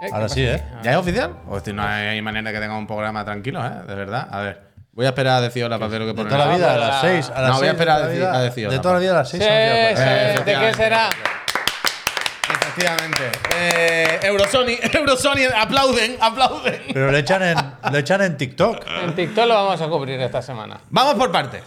Eh, Ahora ¿qué sí, ¿eh? aquí? ¿Ya es oficial? Hostia, no hay manera que tenga un programa tranquilo, ¿eh? De verdad. A ver. Voy a esperar a decir hola para ver lo que De pone. toda la vida, a las la- 6. A las No, voy a esperar de a decir- vida- a decir De toda la vida a las 6. Sí, sí, ¿De qué será? Efectivamente. Eh, Eurosony, Eurosony, aplauden, aplauden. Pero le echan, en, le echan en TikTok. En TikTok lo vamos a cubrir esta semana. Vamos por partes.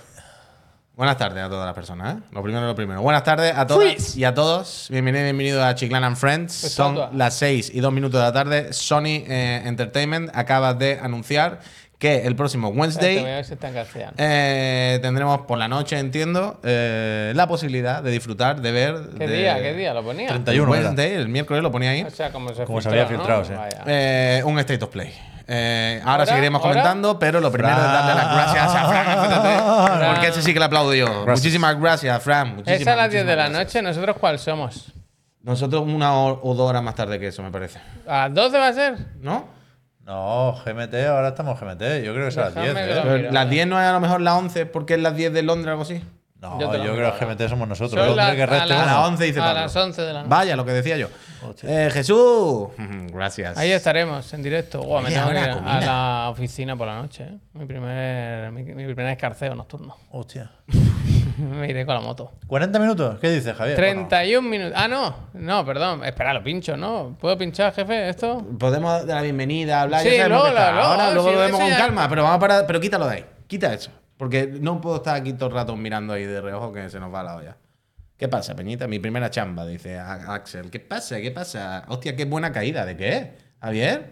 Buenas tardes a todas las personas, ¿eh? Lo primero, lo primero. Buenas tardes a todas Freeze. y a todos. Bienvenidos, bienvenidos a Chiclan and Friends. Estatua. Son las 6 y 2 minutos de la tarde. Sony eh, Entertainment acaba de anunciar que el próximo voy a Wednesday ver si está en castellano. eh, tendremos por la noche, entiendo, eh, la posibilidad de disfrutar, de ver. ¿Qué de- día? ¿Qué día lo ponía? 31 era. Wednesday, el miércoles lo ponía ahí. O sea, como se, Como se filtró, había filtrado, sí. Vaya. Eh, un State of Play. Eh, ahora ¿Ahora? seguiremos ¿Ahora? comentando, pero lo primero es darle las gracias a Fran porque ese sí que le aplaudo yo. Gracias. Muchísimas gracias, Fran. Muchísimas, es a las 10 de la gracias. noche. ¿Nosotros cuál somos? Nosotros una o dos horas más tarde que eso, me parece. ¿A las 12 va a ser? ¿No? No, GMT, ahora estamos GMT. Yo creo que es a las 10. Déjame que ¿eh? las eh. 10 no es a lo mejor las 11 porque es las 10 de Londres o algo así. No, Yo creo que GMT somos nosotros. Son Londres las- que a A uno. las 11 dice a Pablo. las 11 de la noche. Vaya, lo que decía yo. Eh, Jesús. Gracias. Ahí estaremos, en directo. Me tengo que ir a la oficina por la noche. ¿eh? Mi, primer, mi, mi primer escarceo nocturno. Hostia. me iré con la moto. 40 minutos. ¿Qué dices, Javier? 31 minutos. Ah, no. No, perdón. Espera, lo pincho, ¿no? ¿Puedo pinchar, jefe, esto? Podemos dar la bienvenida, hablar. Sí, luego Ahora luego sí, lo vemos con calma, pero vamos a parar. Pero quítalo de ahí. Quita eso. Porque no puedo estar aquí todo el rato mirando ahí de reojo que se nos va la olla. ¿Qué pasa, Peñita? Mi primera chamba, dice Axel. ¿Qué pasa? ¿Qué pasa? Hostia, qué buena caída. ¿De qué? Javier.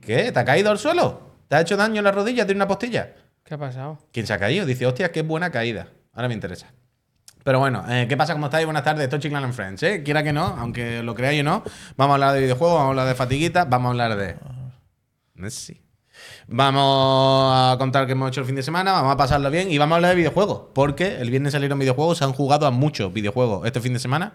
¿Qué? ¿Te ha caído al suelo? ¿Te ha hecho daño en la rodilla de una postilla? ¿Qué ha pasado? ¿Quién se ha caído? Dice, hostia, qué buena caída. Ahora me interesa. Pero bueno, eh, ¿qué pasa? ¿Cómo estáis? Buenas tardes, esto es Chiclan and Friends, ¿eh? Quiera que no, aunque lo creáis o no, vamos a hablar de videojuegos, vamos a hablar de fatiguita, vamos a hablar de... Messi. Vamos a contar qué hemos hecho el fin de semana, vamos a pasarlo bien y vamos a hablar de videojuegos, porque el viernes salieron videojuegos, se han jugado a muchos videojuegos este fin de semana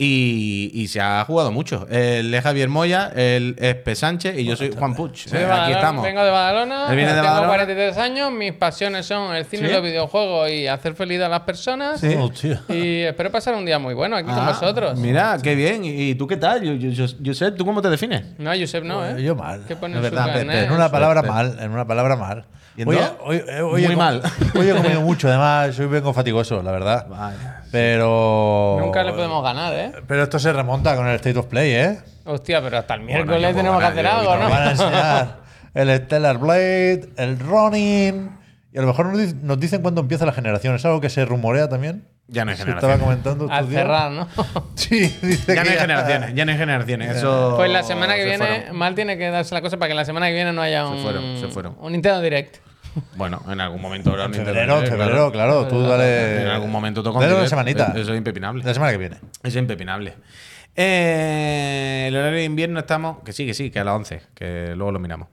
y, y se ha jugado mucho. Él es Javier Moya, él es P. Sánchez y yo soy Juan Puch. De Eh, aquí estamos. Vengo de Badalona. Él viene de tengo Badalona. 43 años. Mis pasiones son el cine ¿Sí? y los videojuegos y hacer feliz a las personas. Sí. Hostia. Y espero pasar un día muy bueno aquí con Ah, vosotros. Mira, qué bien. ¿Y tú qué tal? Yo, yo, yo, yo sé, ¿tú cómo te defines? No, Josep no, ¿eh? Yo mal. ¿Qué pone Es en su verdad, carnet? En una palabra Suerte. mal, en una palabra mal. ¿Y Hoy, entonces? hoy- eh, hoy he Muy com- mal. Hoy he comido mucho, además, hoy vengo fatigoso, la verdad. Vaya. Pero. Nunca le podemos ganar, ¿eh? Pero esto se remonta con el State of Play, ¿eh? Hostia, pero hasta el miércoles tenemos que hacer algo, Nos ¿no? van a enseñar el Stellar Blade, el Ronin. Y a lo mejor nos dic- nos dicen cuándo empieza la generación. Es algo que se rumorea también. Ya no hay generaciones. estaba comentando. Al cerrar, ¿no? Sí, dice Ya no que hay generaciones, ya no hay generaciones. Eso Pues la semana que se viene, fueron. mal tiene que darse la cosa para que la semana que viene no haya un, fueron, se fueron. un Nintendo Direct. Bueno, en algún momento habrá un febrero, febrero, claro. Tú dale. En algún momento toca un Dale una semanita. Eso es impepinable. La semana que viene. Eso es impepinable. Eh, el horario de invierno estamos. Que sí, que sí, que a las 11, que luego lo miramos.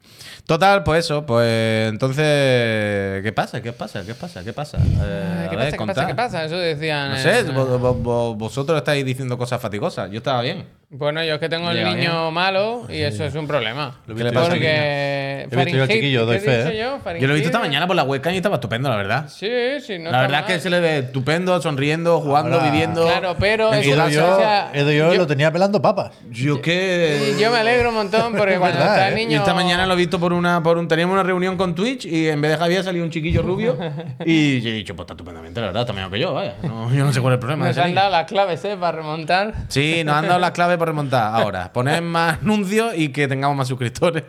Total, pues eso, pues entonces. ¿Qué pasa? ¿Qué pasa? ¿Qué pasa? ¿Qué pasa? Eh, ¿Qué a ver, pasa? ¿Qué contad. pasa? ¿Qué pasa? Eso decían. No sé, en- vos- vos- vos- vosotros estáis diciendo cosas fatigosas. Yo estaba bien. Bueno, yo es que tengo el niño bien. malo y eso es un problema. ¿Qué le pasa yo. Porque. He visto yo al chiquillo, doy ¿qué he fe, ¿eh? yo? Yo lo he visto esta mañana por la webcam y estaba estupendo, la verdad. Sí, sí, no la verdad es que se le ve estupendo, sonriendo, jugando, Ahora- viviendo. Claro, pero en es su que Edo yo, o sea, Edo yo yo- lo tenía pelando papas. Yo que. Yo me alegro un montón porque cuando verdad, está el ¿eh? niño. Y esta mañana lo he visto por una, por un, teníamos una reunión con Twitch y en vez de Javier salió un chiquillo rubio y yo he dicho, pues está estupendamente, la verdad, está mejor que yo, vaya. No, yo no sé cuál es el problema. Nos han dado las claves, ¿eh? Para remontar. Sí, nos han dado las claves remontar. Ahora, poner más anuncios y que tengamos más suscriptores.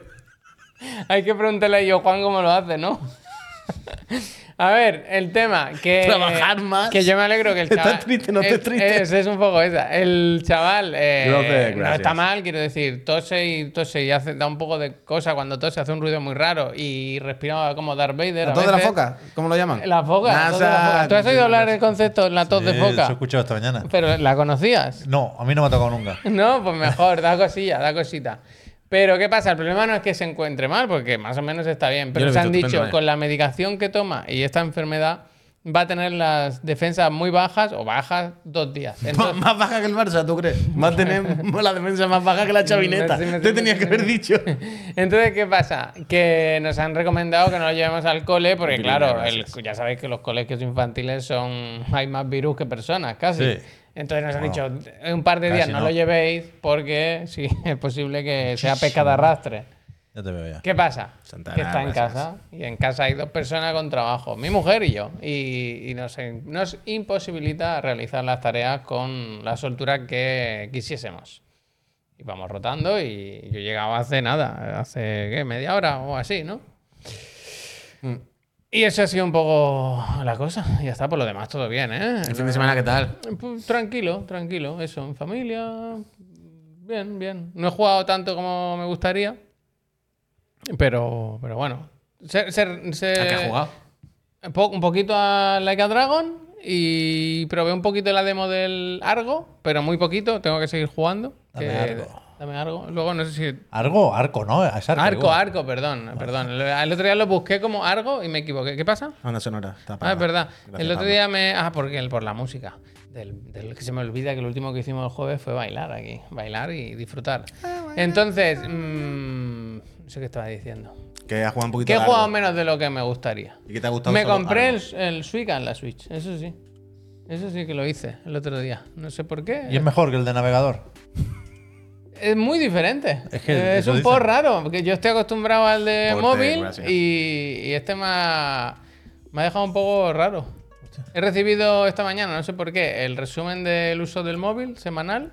Hay que preguntarle a yo Juan cómo lo hace, ¿no? A ver, el tema que Trabajar más. Que yo me alegro que el Estás chaval triste, no estés es, triste. Es, es un poco esa. El chaval eh, no está mal, quiero decir, tose y tose y hace, da un poco de cosa cuando tose, hace un ruido muy raro y respira como Darth Vader. ¿La a tos de la foca? ¿Cómo lo llaman? La foca. la tos de la NASA. foca. ¿Tú has oído hablar del concepto la tos de Eh, Eso he foca? escuchado esta mañana. Pero ¿la conocías? No, a mí no me ha tocado nunca. No, pues mejor, da cosilla, da cosita. Pero ¿qué pasa? El problema no es que se encuentre mal, porque más o menos está bien. Pero se han dicho, estupendo, con la medicación que toma y esta enfermedad, va a tener las defensas muy bajas o bajas dos días. Más, Entonces, más baja que el Barça, ¿tú crees? Va a tener la defensa más baja que la chavineta. Sí, me- Te tenías me- que haber dicho. entonces, ¿qué pasa? Que nos han recomendado que no lo llevemos al cole, porque claro, el- ya sabéis que los colegios infantiles son hay más virus que personas, casi. Sí. Entonces nos han Bueno, dicho, en un par de días no, no. lo llevéis porque sí, es posible que sea pesca de arrastre. Ya te veo ya. ¿Qué pasa? Santa que está en gracias. casa y en casa hay dos personas con trabajo, mi mujer y yo, y, y nos, nos imposibilita realizar las tareas con la soltura que quisiésemos. Y vamos rotando y yo llegaba hace nada, hace ¿qué? media hora o así, ¿no? Y eso ha sido un poco la cosa. Y ya está, por lo demás todo bien, ¿eh? ¿El fin de semana qué tal? Pues, tranquilo, tranquilo, eso, en familia. Bien, bien. No he jugado tanto como me gustaría. Pero, pero bueno. Se, se- se- ¿A qué has jugado? un poquito a Like a Dragon y probé un poquito la demo del Argo, pero muy poquito. Tengo que seguir jugando. Dame que- Argo. Dame Argo. Luego no sé si. Argo, arco, ¿no? Es arco. Arco, arco, perdón, perdón. El otro día lo busqué como Argo y me equivoqué. ¿Qué pasa? Banda sonora. Está Ah, es verdad. Gracias, el otro día me. Ah, porque el- por la música. Del, del que se me olvida que lo último que hicimos el jueves fue bailar aquí. Bailar y disfrutar. Entonces. mm, no sé qué estaba diciendo. Que has jugado un poquito Que he largo. jugado menos de lo que me gustaría. ¿Y qué te ha gustado Me compré el, el Switch en la Switch. Eso sí. Eso sí que lo hice el otro día. No sé por qué. Y es mejor que el de navegador. Es muy diferente. Es que es eso un poco raro, porque yo estoy acostumbrado al de Porte, móvil y, y este me ha, me ha dejado un poco raro. He recibido esta mañana, no sé por qué, el resumen del uso del móvil semanal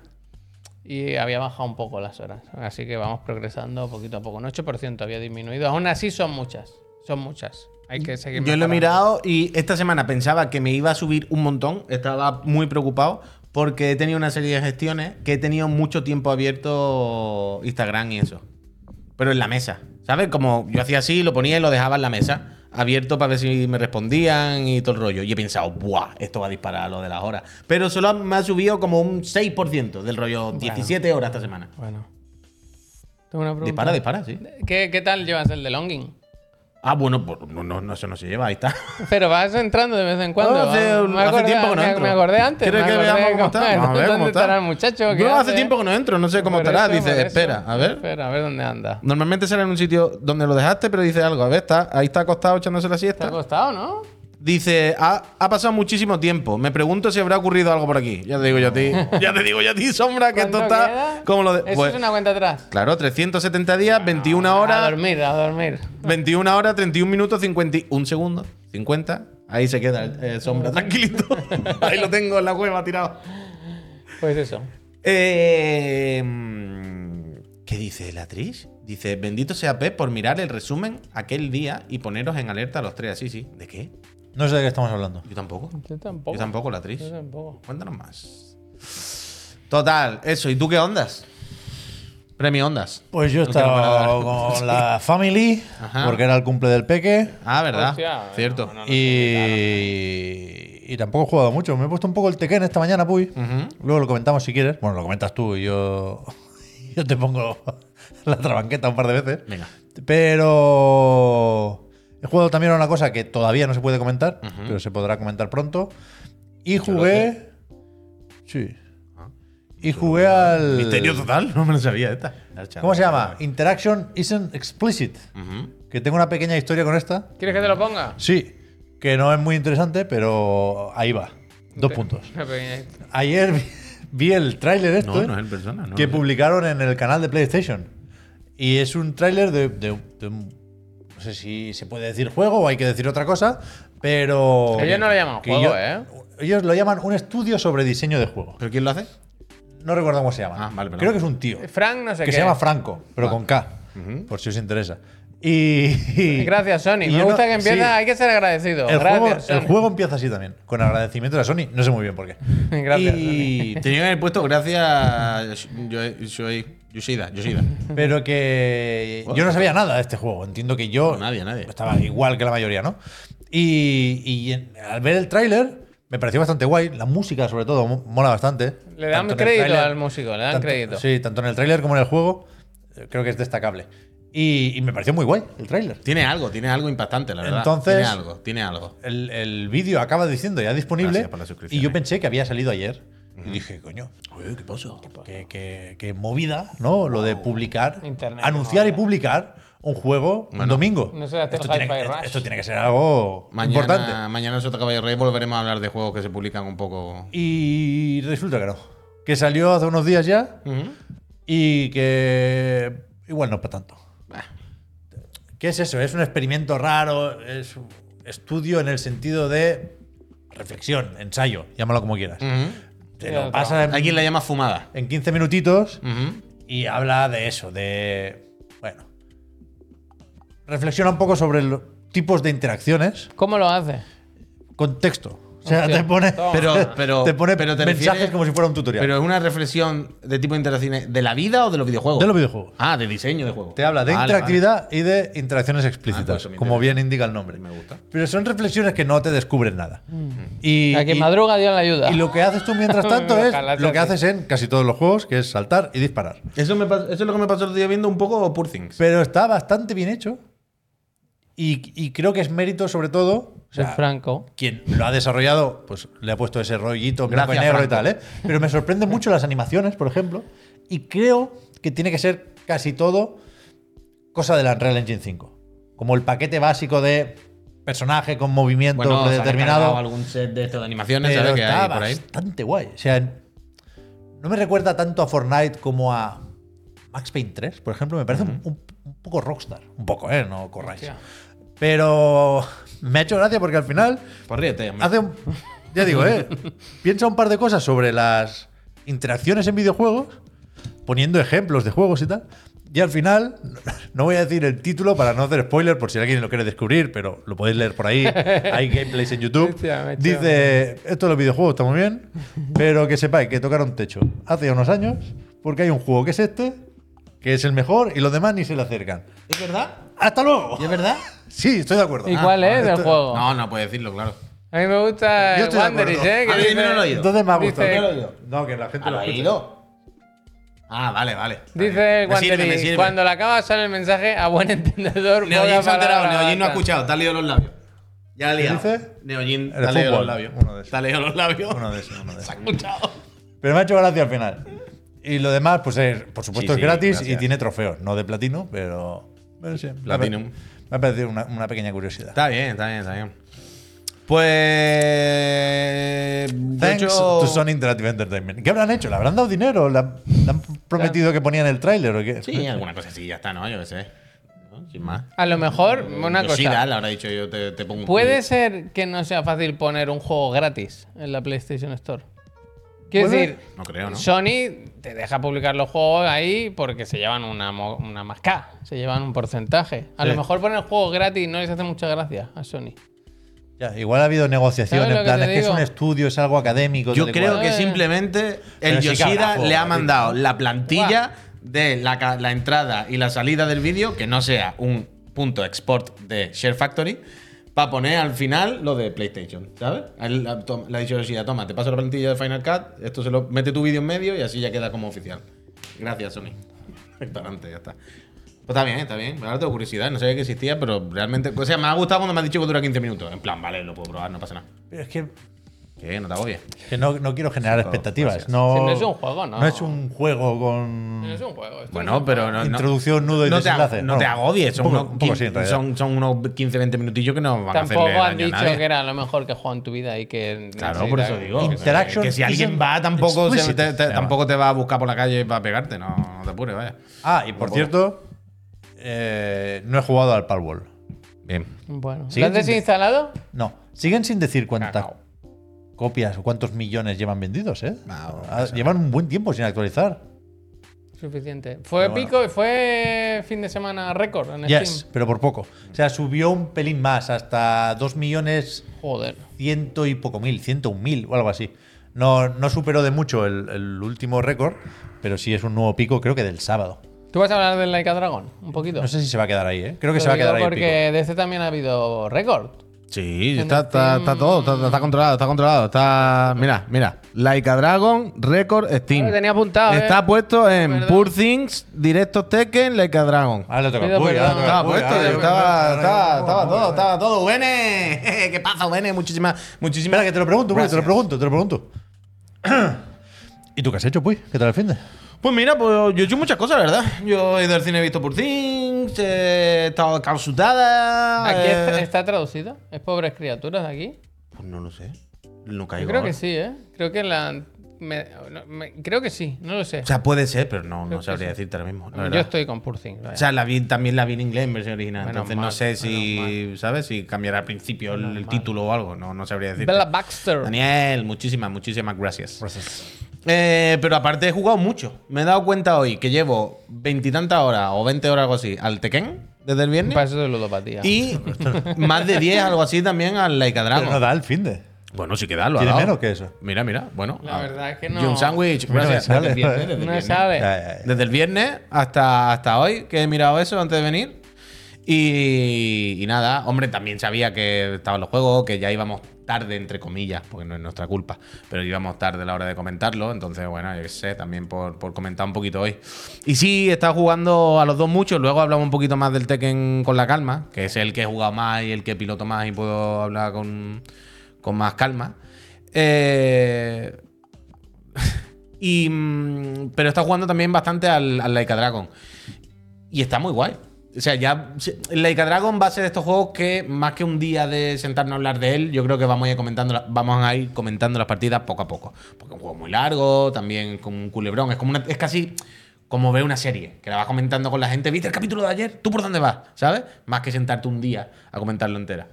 y había bajado un poco las horas. Así que vamos progresando poquito a poco. Un 8% había disminuido. Aún así son muchas. Son muchas. Hay que seguir Yo lo he mirado y esta semana pensaba que me iba a subir un montón. Estaba muy preocupado porque he tenido una serie de gestiones que he tenido mucho tiempo abierto Instagram y eso. Pero en la mesa. ¿Sabes? Como yo hacía así, lo ponía y lo dejaba en la mesa. Abierto para ver si me respondían y todo el rollo. Y he pensado, ¡buah! Esto va a disparar lo de las horas. Pero solo me ha subido como un 6% del rollo. 17 horas esta semana. Bueno. Tengo una pregunta. Dispara, dispara, sí. ¿Qué, qué tal llevas el de Longing? Ah, bueno, pues no, no, no, eso no se lleva, ahí está. Pero vas entrando de vez en cuando. hace, tiempo que no entro. Me acordé antes. ¿Quieres que veamos cómo está? A ver ¿Dónde cómo está. estará el muchacho? ¿Qué No, hace tiempo que no entro, no sé cómo Por estará. eso, Dice, eso. espera, a ver. Espera, a ver dónde anda. Normalmente será en un sitio donde lo dejaste, pero dice algo. A ver, está, ahí está acostado echándose la ¿Te ha siesta. costado, no? Dice, ha, ha pasado muchísimo tiempo. Me pregunto si habrá ocurrido algo por aquí. Ya te digo yo a ti. ya te digo yo a ti, Sombra, que esto ¿Cuánto está queda? como lo de. Eso pues, es una cuenta atrás. Claro, 370 días, 21 A horas. dormir, a dormir. 21 horas, 31 minutos, 51 segundos. 50. Ahí se queda eh, Sombra, tranquilito. ahí lo tengo en la cueva tirado. Pues eso. Eh, mm, ¿Qué dice la Trish? Dice, bendito sea Pep por mirar el resumen aquel día y poneros en alerta a los tres. Sí, sí. ¿De qué? No sé de qué estamos hablando. Yo tampoco. Yo tampoco. Yo tampoco, la Trish. Yo tampoco. Cuéntanos más. Total, eso. ¿Y tú qué ondas? Premio ondas. Pues yo hablar. con la family, Ajá. porque era el cumple del peque. Ah, ¿verdad? Hostia, Cierto. no, no, no. Y, y tampoco he jugado mucho. Me he puesto un poco el Tekken esta mañana, Puy. Luego lo comentamos si quieres. Bueno, lo comentas tú y yo, yo te pongo la trabanqueta un par de veces. Venga. Pero he jugado también a una cosa que todavía no se puede comentar, pero se podrá comentar pronto. Y jugué. Sí. Y jugué al. Misterio total. No me lo sabía esta. ¿Cómo se llama? Interaction isn't explicit. Que tengo una pequeña historia con esta. ¿Quieres que te lo ponga? Sí, que no es muy interesante, pero ahí va. Dos puntos. Una pequeña- Ayer vi, vi el tráiler esto No, ¿eh? no es en persona. No, que publicaron en el canal de PlayStation. Y es un tráiler de, de- de un- No sé si se puede decir juego o hay que decir otra cosa, pero... Ellos no lo llaman juego, yo- ¿eh? Ellos lo llaman un estudio sobre diseño de juego. ¿Pero quién lo hace? No recuerdo cómo se llama. Ah, vale, perdón. Creo que es un tío. Frank, no sé que qué. se llama Franco, pero con K. Por si os interesa. Y, y- Gracias, Sony. y Me yo no- gusta que empieza. sí. Hay que ser agradecido. El juego, Gracias, el Sony. juego empieza así también, con agradecimiento a Sony. No sé muy bien por qué. Gracias. Y tenía que haber puesto gracias Yo- Yoshida. Yoshida. Pero que yo no sabía nada de este juego. Entiendo que yo No, nadie, nadie. estaba igual que la mayoría, ¿no? Y, y en- al ver el tráiler me pareció bastante guay. La música, sobre todo, mo- mola bastante. Le dan Tanto en el crédito tráiler- al músico, le dan tanto- crédito. Sí, tanto en el tráiler como en el juego. eh, Creo que es destacable. Y, y me pareció muy guay el tráiler. Tiene algo, tiene algo impactante, la verdad. Entonces- Tiene algo, tiene algo. El, el vídeo acaba diciendo ya disponible. Gracias por la suscripción, Y yo eh. pensé que había salido ayer. Y dije, coño, Oye, ¿qué pasa? qué, qué- qué movida, ¿no? Lo de publicar, Internet, anunciar y publicar un juego un domingo. no se hace el esto, tiene, Hi-Fi Rush. esto tiene que ser algo Mañana, importante. mañana en Sota Caballo Rey volveremos a hablar de juegos que se publican un poco. Y resulta que no. Que salió hace unos días ya y que igual no para tanto. ¿Qué es eso? Es un experimento raro, es un estudio en el sentido de reflexión, ensayo, llámalo como quieras. Te Sí, lo otro. pasa en, Aquí le llama fumada. en 15 minutitos Ujú. y habla de eso, de... Bueno. Reflexiona un poco sobre los tipos de interacciones ¿Cómo lo hace? con texto. O sea, Hostia, te pone. Pero- pero- te pone pero te mensajes refieres- como si fuera un tutorial. Pero es una reflexión de tipo de interacciones de la vida o de los videojuegos. de los videojuegos. Ah, de diseño de juegos. Te habla de Vale, interactividad y de interacciones explícitas, Ah, pues eso me como bien indica el nombre. Me gusta. Pero son reflexiones que no te descubren nada. Y, A que y- madruga Dios la ayuda. y lo que haces tú mientras tanto es lo que haces en casi todos los juegos, que es saltar y disparar. Eso, me pas- eso es lo que me pasó el día viendo un poco Poor Things. Pero está bastante bien hecho. Y, y creo que es mérito, sobre todo. Sea, Franco. quien lo ha desarrollado, pues le ha puesto ese rollito blanco y negro y tal, ¿eh? Pero me sorprenden mucho las animaciones, por ejemplo. Y creo que tiene que ser casi todo cosa de la Unreal Engine 5. Como el paquete básico de personaje con movimiento Bueno, se predeterminado. algún set de esto de animaciones. Que está hay por ahí. bastante guay. O sea, no me recuerda tanto a Fortnite como a Max Payne 3, por ejemplo. Me parece un, un- un poco rockstar. Un poco, ¿eh? No corráis. Hostia. Pero me ha hecho gracia porque al final Pues ríete, hombre. hace un, ya digo, ¿eh? piensa un par de cosas sobre las interacciones en videojuegos, poniendo ejemplos de juegos y tal. Y al final, no voy a decir el título para no hacer spoiler por si alguien lo quiere descubrir, pero lo podéis leer por ahí. Hay gameplays en YouTube. Dice, esto de los videojuegos está muy bien, pero que sepáis que tocaron techo hace unos años, porque hay un juego que es este, que es el mejor, y los demás ni se le acercan. ¿Es verdad? ¡Hasta luego! ¿Y es verdad? Sí, estoy de acuerdo. ¿Y cuál es el esto- juego? No, no puede decirlo, claro. A mí me gusta Yo el estoy de Wanderers, acuerdo. ¿eh? Que A mí dice- no lo he oído. Entonces me ha gustado. Dice- ¿No lo he oído? No, que la gente ¿Ah, lo lo ha escuche. ido? Ah, vale, vale. Dice el Me sirve, me Wanderers, sirve. cuando la acaba sale el mensaje a buen entendedor. Neojin se ha enterado, palabra Neojin no ha basta. escuchado, te ha leído los labios. Ya ha liado. dice? Neojin te El ha leído los labios. uno de esos. Te ha leído los labios. Uno de esos, uno de Se esos. ha escuchado. Pero me ha hecho gracia al final. Y lo demás, pues es, por supuesto, Sí, es sí, gratis gracias. y tiene trofeos. No de platino, pero. Pero sí, me ha- Platinum. Me ha parecido una, una pequeña curiosidad. Está bien, está bien, está bien. Pues. de Thanks hecho- to Sony Interactive Entertainment. ¿Qué habrán hecho? ¿Le habrán dado dinero? ¿Le han, le han prometido que ponían el tráiler o qué? Sí, alguna cosa así, ya está, ¿no? Yo qué sé. ¿No? Sin más. A lo mejor, una Yoshida cosa. le habrá dicho yo te, te pongo un ¿Puede ser que no sea fácil poner un juego gratis en la PlayStation Store? Quiero decir, No creo, ¿no? Sony te deja publicar los juegos ahí porque se llevan una, una se llevan un porcentaje. A Sí. lo mejor poner juegos gratis no les hace mucha gracia a Sony. Ya, igual ha habido negociación ¿Sabes lo en que plan, es que es un estudio, es algo académico. Yo creo cual. que Eh. simplemente el sí Yoshida le ha mandado la plantilla de la, la entrada y la salida del vídeo, que no sea un punto export de Share Factory, para poner al final lo de PlayStation, ¿sabes? Él Le ha dicho Yoshida, toma, te paso la plantilla de Final Cut, esto se lo mete tu vídeo en medio y así ya queda como oficial. Gracias, Sony. Adelante, ya está. Pues está bien, está bien. Ahora tengo curiosidad, no sabía que existía, pero realmente. O sea, me ha gustado cuando me has dicho que dura 15 minutos. En plan, vale, lo puedo probar, no pasa nada. Pero es que, Que no te agobies. que no, no quiero generar expectativas. No, Si no es un juego, ¿no? No es un juego con. No es un juego. esto Bueno, es un pero juego. no, no- Introducción, nudo y no te, desenlace. no Bueno, te agobies, son, un poco- unos, un poco sí, en 15 realidad. son, son unos 15-20 minutillos que no van a Tampoco hacerle han daño a dicho nadie. que era lo mejor que he jugado en tu vida y que. Claro, por eso digo. Interaction que si alguien isn't va, tampoco, se- explicit, te, te- se llama. tampoco te va a buscar por la calle para pegarte, no, no te apures, vaya. Ah, y por cierto, eh, no he jugado al Palworld. Bien. Bueno. ¿Lo has desinstalado? No, siguen sin decir cuántas Cagao. Copias o cuántos millones llevan vendidos, ¿eh? Ah, Ah, llevan un buen tiempo sin actualizar. Suficiente. Fue Pero bueno. pico, fue fin de semana récord en Yes, Steam. pero por poco. O sea, subió un pelín más, hasta 2 millones Joder. ciento y poco mil, ciento un mil o algo así. No, no superó de mucho el, el último récord, pero sí es un nuevo pico, creo que del sábado. ¿Tú vas a hablar del Laika Dragon? Un poquito. No sé si se va a quedar ahí, ¿eh? Creo que se va a quedar ahí. el Porque de este también ha habido récord. Sí, está, está, está todo, está, está controlado, está controlado. Está, mira, mira, Laika Dragon, Record, Steam. Lo tenía apuntado, Está eh. puesto en. Poor Things, Directos Tekken, Laika Dragon. pico. Ahora le toca Estaba puesto, estaba, todo, estaba todo. ¡Bene! ¿Qué pasa, Bene? Muchísimas, muchísimas. Que te lo pregunto, Puy, te lo pregunto, te lo pregunto. ¿Y tú qué has hecho, pues? ¿Qué tal el fin de? Pues mira, pues yo he hecho muchas cosas, la verdad. Yo he ido al cine, he visto por Things, he estado calzutada. ¿Aquí eh, está, está traducida? ¿Es pobres criaturas de aquí? Pues no lo sé. No Yo caigo. creo que sí, ¿eh? Creo que la. me- no, me- creo que sí, no lo sé. O sea, puede ser, pero no, Creo no sabría sí. decirte ahora mismo. Yo estoy con Poor Things. O sea, la vi, también la vi en inglés en versión original. Menos entonces no sé si, ¿sabes? Si cambiará al principio el, el título o algo. No, no sabría decirte. Bella Baxter. Daniel, muchísimas, muchísimas gracias. Eh, pero aparte he jugado mucho. Me he dado cuenta hoy que llevo veintitantas horas o 20 horas algo así al Tekken desde el viernes. Para eso de ludopatía. Y más de 10, algo así, también al Like a Pero Dragon. no da el fin de. Bueno, sí que da, lo ha Tiene dado. menos que eso. Mira, mira, bueno. La ah, verdad es que no- y un sándwich, No sale, Desde el no sabe. Desde el viernes hasta, hasta hoy, que he mirado eso antes de venir. Y, y nada, hombre, también sabía que estaban los juegos, que ya íbamos tarde, entre comillas, porque no es nuestra culpa, pero íbamos tarde a la hora de comentarlo. Entonces, bueno, yo qué sé, también por, por comentar un poquito hoy. Y sí, he estado jugando a los dos mucho. Luego hablamos un poquito más del Tekken con la calma, que es el que he jugado más y el que piloto más y puedo hablar con, con más calma. Eh, y, mm, pero está jugando también bastante al, al Like a Dragon. Y está muy guay. O sea, ya. se- el Like a Dragon va a ser estos juegos que, más que un día de sentarnos a hablar de él, yo creo que vamos a ir comentando, vamos a ir comentando las partidas poco a poco. Porque es un juego muy largo, también con un culebrón. Es como una- es casi como ver una serie, que la vas comentando con la gente. ¿Viste el capítulo de ayer? ¿Tú por dónde vas? ¿Sabes? Más que sentarte un día a comentarlo entera.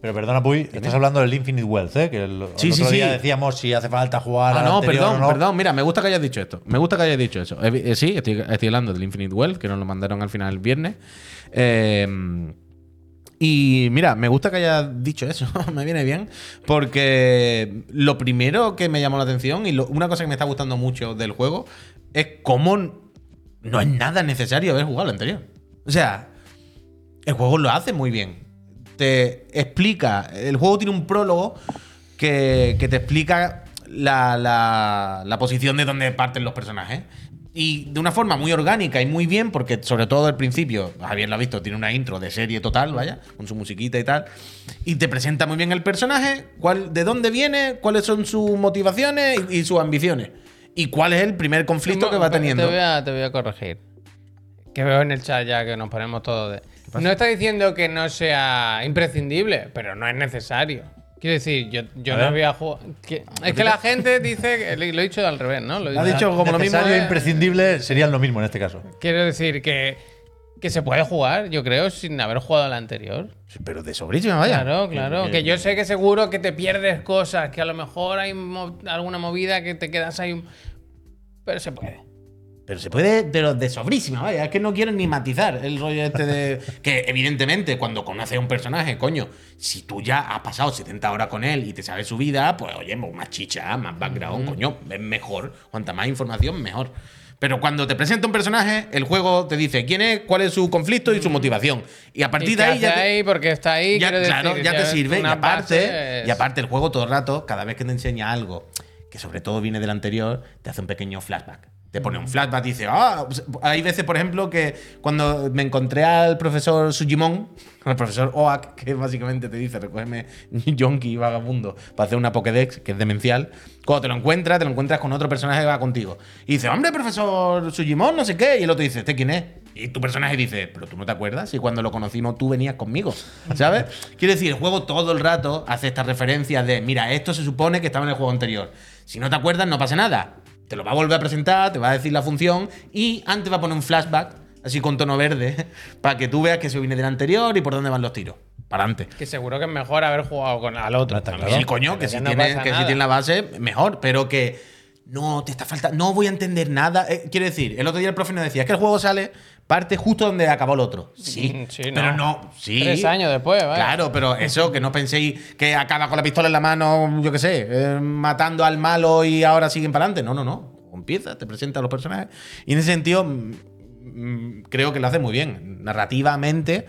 Pero perdona, Puy, estás hablando del Infinite Wealth, ¿eh? Que el, el Sí, sí, otro día sí. decíamos si hace falta jugar Ah, no, anterior perdón, no. perdón. Mira, me gusta que hayas dicho esto. Me gusta que hayas dicho eso. Eh, eh, sí, estoy, estoy hablando del Infinite Wealth, que nos lo mandaron al final el viernes. Eh, y mira, me gusta que hayas dicho eso. me viene bien. Porque lo primero que me llamó la atención y lo- una cosa que me está gustando mucho del juego es cómo no es nada necesario haber jugado al anterior. O sea, el juego lo hace muy bien. Te explica. El juego tiene un prólogo que, que te explica la, la- la posición de donde parten los personajes. Y de una forma muy orgánica y muy bien, porque sobre todo al principio, Javier lo ha visto, tiene una intro de serie total, vaya, con su musiquita y tal. Y te presenta muy bien el personaje, cuál, de dónde viene, cuáles son sus motivaciones y, y sus ambiciones. Y cuál es el primer conflicto que va Te teniendo. voy, a, te voy a corregir. Que veo en el chat ya que nos ponemos todos de. No está diciendo que no sea imprescindible, pero no es necesario. Quiero decir, yo, no ver. había jugado. que- es que la gente dice. que- Lo he dicho al revés, ¿no? Lo he Ha dicho como lo mismo. Necesario e imprescindible serían lo mismo en este caso. Quiero decir que, que se puede jugar, yo creo, sin haber jugado al anterior. Pero de sobrísima, vaya. Claro, claro. que- Que yo sé que seguro que te pierdes cosas, que a lo mejor hay mo- alguna movida que te quedas ahí. Pero se puede. Pero se puede, pero de sobrísima, vaya. Es que no quiero ni matizar el rollo este de. que evidentemente, cuando conoces a un personaje, coño, si tú ya has pasado 70 horas con él y te sabes su vida, pues oye, más chicha, más background, coño, es mejor. Cuanta más información, mejor. Pero cuando te presenta un personaje, el juego te dice quién es, cuál es su conflicto y su motivación. Y a partir ¿Y de ahí ya. te- ahí porque está ahí. ya, claro, decir, ya te sirve. Y aparte, y aparte, el juego todo el rato, cada vez que te enseña algo que sobre todo viene del anterior, te hace un pequeño flashback. Te pone un flashback y dice, ah, hay veces, por ejemplo, que cuando me encontré al profesor Sujimon, al profesor Oak, que básicamente te dice, recógeme yonki vagabundo para hacer una Pokédex, que es demencial, cuando te lo encuentras, te lo encuentras con otro personaje que va contigo. Y dice, hombre, profesor Sujimon, no sé qué, y el otro dice, ¿este quién es? Y tu personaje dice, pero tú no te acuerdas, y cuando lo conocimos tú venías conmigo, ¿sabes? Quiero decir, el juego todo el rato hace estas referencias de, mira, esto se supone que estaba en el juego anterior. Si no te acuerdas, no pasa nada. Te lo va a volver a presentar, te va a decir la función y antes va a poner un flashback, así con tono verde, para que tú veas que se viene del anterior y por dónde van los tiros. Para adelante. Que seguro que es mejor haber jugado con al otro. También. Sí, coño, que si, no tiene, que si tiene la base, mejor, pero que no te está faltando, no voy a entender nada. Eh, quiero decir, el otro día el profe nos decía, es que el juego sale, parte justo donde acabó el otro. Sí, sí, pero no. no, sí. Tres años después, vaya. Claro, pero eso, que no penséis que acaba con la pistola en la mano, yo qué sé, eh, matando al malo y ahora siguen para adelante. No, no, no. Empieza, te presenta a los personajes. Y en ese sentido, mm, mm, creo que lo hace muy bien. Narrativamente,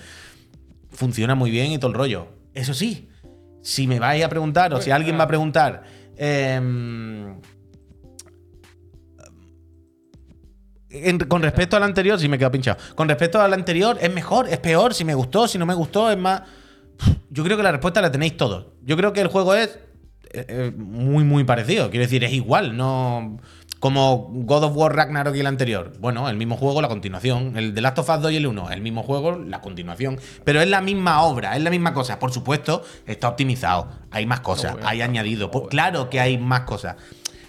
funciona muy bien y todo el rollo. Eso sí, si me vais a preguntar, o si alguien va a preguntar, em, en- con respecto al anterior, sí me quedo pinchado. Con respecto al anterior, ¿es mejor? ¿Es peor? Si me gustó, si no me gustó, es más. Yo creo que la respuesta la tenéis todos. Yo creo que el juego es eh, eh, muy, muy parecido. Quiero decir, es igual. No. Como God of War Ragnarok y el anterior. Bueno, el mismo juego, la continuación. El de Last of Us 2 y el 1, el mismo juego, la continuación. Pero es la misma obra, es la misma cosa. Por supuesto, está optimizado. Hay más cosas, hay añadido. Pues claro que hay más cosas.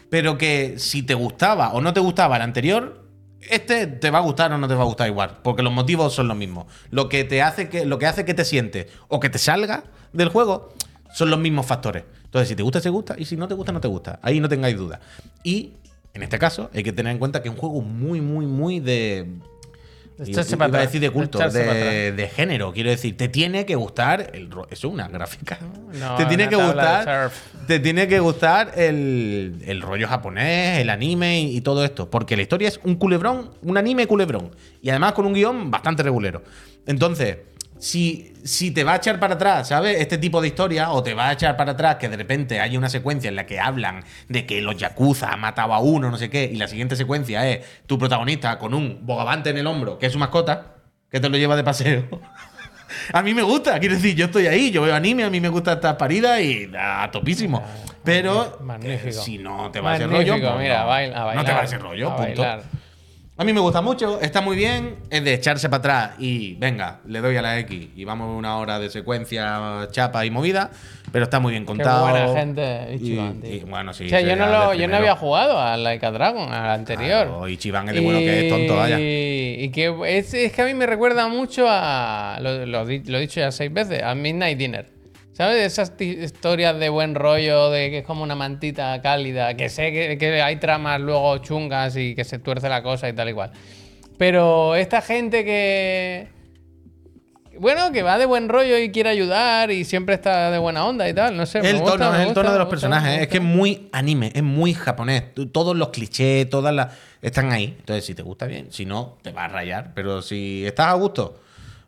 Pero que si te gustaba o no te gustaba el anterior, este te va a gustar o no te va a gustar igual, porque los motivos son los mismos. Lo que te hace que lo que hace que te sientes o que te salga del juego son los mismos factores. Entonces, si te gusta, te gusta, y si no te gusta, no te gusta. Ahí no tengáis duda. Y en este caso, hay que tener en cuenta que es un juego muy, muy, muy de. Echarse para a atrás, decir de culto, de de, de género. Quiero decir, te tiene que gustar. El, eso es una gráfica. No, te tiene una que gustar. Te tiene que gustar el, el rollo japonés, el anime y, y todo esto. Porque la historia es un culebrón, un anime culebrón. Y además con un guion bastante regulero. Entonces, si, si te va a echar para atrás, ¿sabes? Este tipo de historia, o te va a echar para atrás que de repente hay una secuencia en la que hablan de que los yakuza han matado a uno, no sé qué, y la siguiente secuencia es tu protagonista con un bogavante en el hombro, que es su mascota, que te lo lleva de paseo. A mí me gusta, quiero decir, yo estoy ahí, yo veo anime, a mí me gusta estas paridas y a topísimo. Pero Magnífico. eh, si no te va a ese Magnífico, rollo, pues mira, no, a te va a ese rollo, a punto. bailar. A mí me gusta mucho, está muy bien, es de echarse para atrás y venga, le doy a la X y vamos una hora de secuencia, chapa y movida, pero está muy bien Qué contado. buena gente, Y- Ichiban, tío. y bueno, sí. O sea, yo no, del lo, yo no primero. había jugado a Like a Dragon, al anterior. Claro, Ichiban es de bueno que es tonto, vaya. Y que es, es que a mí me recuerda mucho a. Lo, lo di- lo he dicho ya seis veces, a Midnight Dinner. ¿Sabes? Esas historias de buen rollo, de que es como una mantita cálida, que sé que, que hay tramas luego chungas y que se tuerce la cosa y tal y cual. Pero esta gente que. Bueno, que va de buen rollo y quiere ayudar y siempre está de buena onda y tal, no sé. El gusta, tono, el gusta, tono de los personajes. me Es que es muy anime, es muy japonés. Todos los clichés, todas las. están ahí. Entonces, si te gusta bien, si no, te va a rayar. Pero si estás a gusto,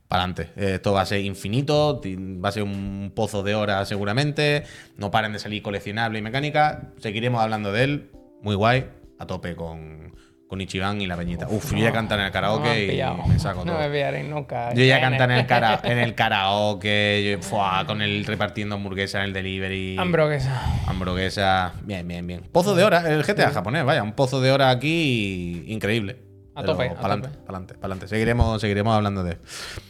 para adelante. Esto va a ser infinito, va a ser un pozo de horas seguramente. No paren de salir coleccionable y mecánica. Seguiremos hablando de él. Muy guay. A tope con, con Ichiban y la peñita. Uf, yo ya cantar en el No me karaoke y me saco No todo. me pillaré nunca. Yo ya Kenneth. cantar en el, cara- en el karaoke, yo, fuá, con el repartiendo hamburguesa en el delivery. Hamburguesa. Hamburguesa. Bien, bien, bien. Pozo de hora, el GTA japonés, vaya, un pozo de hora aquí increíble. A tope, Para adelante, para. Seguiremos, seguiremos hablando de él.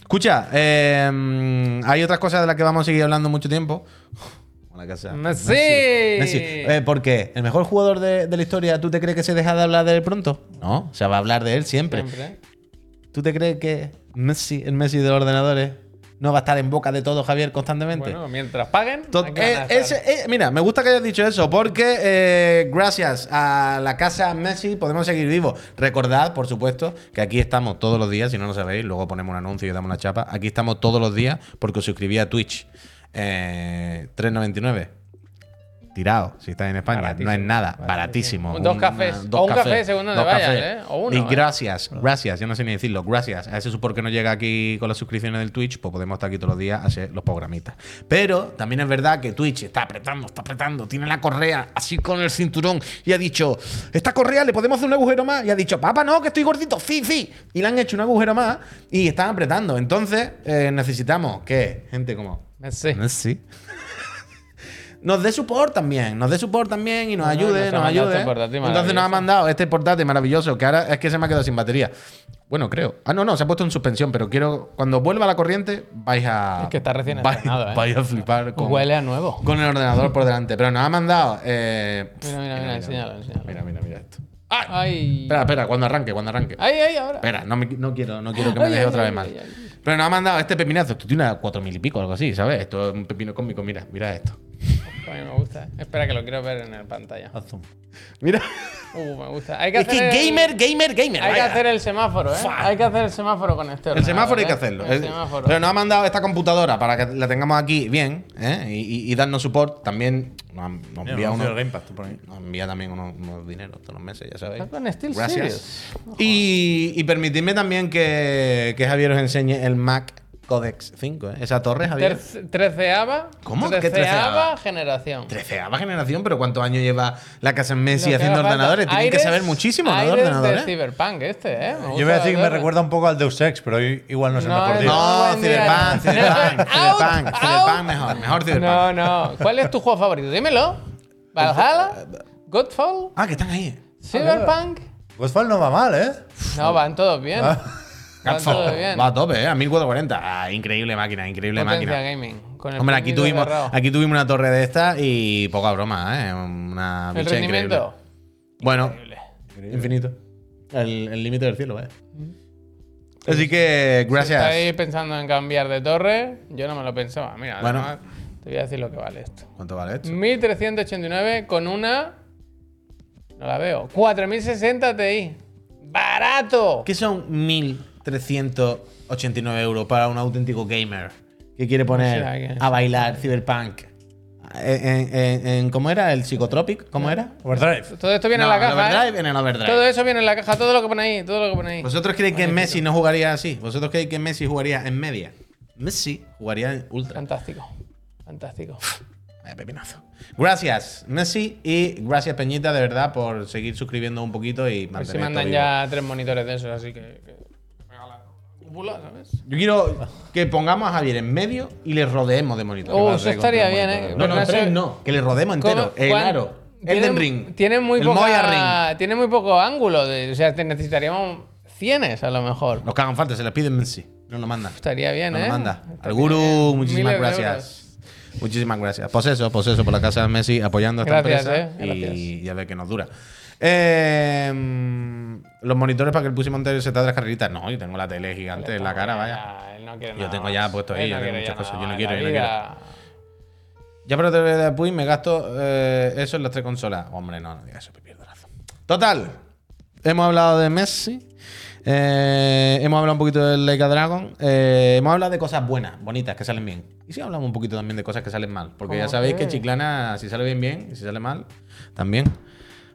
Escucha, eh, hay otras cosas de las que vamos a seguir hablando mucho tiempo. Una casa. Messi. Messi. Eh, ¿Por qué? ¿El mejor jugador de, de la historia, tú te crees que se deja de hablar de él pronto? No, se va a hablar de él siempre. Siempre. ¿Tú te crees que Messi, el Messi de los ordenadores, no va a estar en boca de todo, Javier, constantemente? Bueno, mientras paguen. Eh, ese- eh, mira, me gusta que hayas dicho eso, porque eh, gracias a la casa Messi podemos seguir vivos. Recordad, por supuesto, que aquí estamos todos los días, si no lo sabéis, luego ponemos un anuncio y damos una chapa. Aquí estamos todos los días porque os suscribí a Twitch. Eh, 3.99. Tirado, si estás en España. Baratísimo, no es nada, baratísimo. Dos Una- cafés. O un café, según donde dos vayas. ¿eh? O uno, Y ¿eh? gracias, gracias, yo no sé ni decirlo, gracias a ese support que nos llega aquí con las suscripciones del Twitch, pues podemos estar aquí todos los días a hacer los programitas. Pero también es verdad que Twitch está apretando, está apretando, tiene la correa así con el cinturón y ha dicho, esta correa le podemos hacer un agujero más. Y ha dicho, papá, no, que estoy gordito, sí, sí. Y le han hecho un agujero más y están apretando. Entonces eh, necesitamos que gente como Messi. Messi nos dé support también, nos dé support también y nos ayude, nos ayude. Entonces nos ha mandado este portátil maravilloso, que ahora es que se me ha quedado sin batería. Bueno, creo. Ah, no, no, se ha puesto en suspensión, pero quiero, cuando vuelva la corriente, vais a... Es que está recién vais, estrenado, ¿eh? vais a flipar con, Huele a nuevo. con el ordenador por delante. Pero nos ha mandado... eh, Mira, mira, mira, enséñalo, enséñalo. Mira, mira, mira esto. Ay. Espera, espera, cuando arranque, cuando arranque. Ay, ay, ahora. Espera, no, me- no quiero, no quiero que me deje otra vez mal. Pero nos ha mandado este pepinazo. Esto tiene una cuatro mil y pico, algo así, ¿sabes? Esto es un pepino cómico. Mira, mira esto. Mí me gusta. Espera, que lo quiero ver en la pantalla. Haz zoom. Mira. Uh, me gusta. Hay que Es que hacer el- gamer, gamer, gamer. Hay que vaya. hacer el semáforo, ¿eh? Fua. Hay que hacer el semáforo con este El semáforo hay que ¿eh? hacerlo. El semáforo. Pero nos ha mandado esta computadora para que la tengamos aquí bien ¿eh? y, y- y darnos support. También nos, nos envía, unos, Game Pass, por ahí. nos envía también unos, unos dineros todos los meses, ya sabéis. Está con Steel Gracias. Y, y permitidme también que, que Javier os enseñe el Mac Codex 5. ¿eh? Esa torre, Javier. Treceava. ¿Cómo? ¿Qué Treceava generación. Treceava generación, pero ¿cuántos años lleva la casa en Messi haciendo ordenadores? Tienen que saber muchísimo ¿no, de ordenadores. de Cyberpunk este, ¿eh? Me Yo voy a decir que me recuerda un poco al Deus Ex, pero igual no es el No, mejor no. día. Cyberpunk, Cyberpunk, Cyberpunk. Cyberpunk mejor, mejor Cyberpunk. No, no. ¿Cuál es tu juego favorito? Dímelo. ¿Valhalla? ¿Godfall? Ah, que están ahí. Cyberpunk. Godfall no va mal, ¿eh? No, van todos bien. Va a tope, ¿eh? A 1440. Ah, increíble máquina, increíble Potencia máquina. gaming. Con el Hombre, aquí tuvimos, aquí tuvimos una torre de esta y poca broma, ¿eh? Una El bicha increíble. rendimiento. Bueno, Increíble. infinito. El el límite del cielo, ¿eh? Así que, Si gracias. estáis pensando en cambiar de torre, yo no me lo pensaba. Mira, Bueno. además, te voy a decir lo que vale esto. ¿Cuánto vale esto? 1389 con una. No la veo. 4060 Ti. ¡Barato! ¿Qué son 1.389 euros para un auténtico gamer que quiere poner Sí, hay que- a bailar Cyberpunk? En, en- en- en- ¿Cómo era? ¿El Psychotropic? ¿Cómo era? Overdrive. Todo esto viene No, en la caja. ¿eh? En el Overdrive. Todo eso viene en la caja, todo lo que pone ahí, todo lo que pone ahí. ¿Vosotros creéis que Messi no jugaría así? ¿Vosotros creéis que Messi jugaría en media? Messi jugaría en ultra. Fantástico. Fantástico. Vaya pepinazo. Gracias, Messi, y gracias, Peñita, de verdad, por seguir suscribiendo un poquito y A ver mantener si esto mandan vivo. ya tres monitores de esos, así que. que cúpula, ¿sabes? Yo quiero que pongamos a Javier en medio y le rodeemos de monitores. Oh, eso estaría bien, ¿eh? no, no, tres no. Que le rodeemos entero. El ¿Cuán- aro. tiene- Elden Ring. Tiene muy el poca, Moya Ring. Tiene muy poco ángulo. de- o sea, te necesitaríamos cienes a lo mejor. Los que hagan falta, se les pide Messi. No lo manda. Estaría bien, No ¿eh? lo manda. Estaría Al guru, bien. muchísimas gracias. Muchísimas gracias. Pues eso, pues eso, por la casa de Messi apoyando a esta Gracias, empresa eh, y, y a ver qué nos dura. Eh, los monitores para que el Pussy Monte se te haga las carreritas. No, yo tengo la tele gigante en la cara, vaya. No Yo tengo ya puesto ahí, yo tengo muchas cosas, yo no quiero, yo no vida. Ya para TV de Puy me gasto eh, eso en las tres consolas. Hombre, no, no digas eso, me pierdo razón. Total. Hemos hablado de Messi. eh, hemos hablado un poquito del Leica Dragon. eh, hemos hablado de cosas buenas, bonitas, que salen bien. Y sí hablamos un poquito también de cosas que salen mal. Porque ya ¿Cómo sabéis qué? que Chiclana, si sale bien, bien. Y si sale mal, también.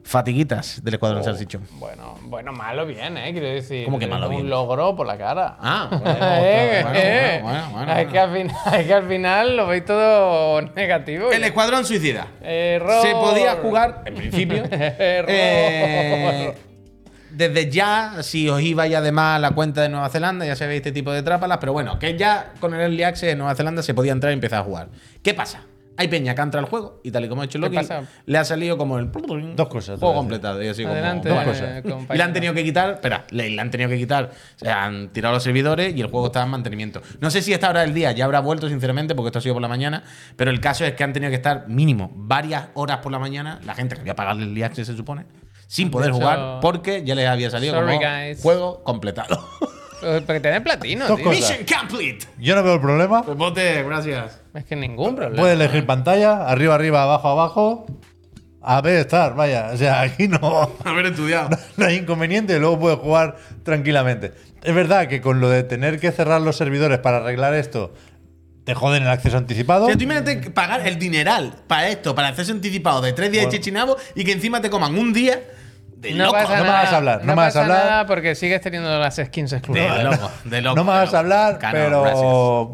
Fatiguitas del Escuadrón Salsichón. Bueno, bueno, malo bien, ¿eh? Quiero decir. ¿Cómo que malo un bien? logro por la cara. Ah, bueno, Eh, bueno, eh. bueno, bueno, bueno, Es bueno. que al final- es que al final lo veis todo negativo. El Escuadrón Suicida. Error. Se podía jugar, en principio. Error. eh, desde ya, si os iba ya además a la cuenta de Nueva Zelanda, ya sabéis este tipo de trápalas, pero bueno, que ya con el Early Access de Nueva Zelanda se podía entrar y empezar a jugar. ¿Qué pasa? Hay peña que entra al juego y tal y como ha hecho ¿Qué Loki, pasa? le ha salido como el Dos cosas, juego completado y así como bueno. cosas. eh, y le han tenido que quitar, espera, le, le han tenido que quitar, o sea, han tirado los servidores y el juego está en mantenimiento. No sé si esta hora del día ya habrá vuelto, sinceramente, porque esto ha sido por la mañana, pero el caso es que han tenido que estar mínimo varias horas por la mañana, la gente que había pagado el día se supone, sin poder hecho- jugar, porque ya les había salido Sorry, como guys. juego completado. Porque tiene platino, Dos tío. cosas. Mission complete. Yo no veo el problema. Pues bote, gracias. Es que ningún problema. Puedes elegir pantalla, arriba, arriba, abajo, abajo. A ver, estar, vaya. O sea, aquí no, Haber estudiado. no hay inconveniente, luego puedes jugar tranquilamente. Es verdad que con lo de tener que cerrar los servidores para arreglar esto, te joden el acceso anticipado. O sea, tú imagínate que pagar el dineral para esto, para acceso anticipado de tres días Bueno. de chechinabo y que encima te coman un día de No loco. pasa no me vas a hablar, no me vas a hablar. nada porque sigues teniendo las skins De exclusivas. loco, de loco. no me de vas a hablar, Cano, pero gracias.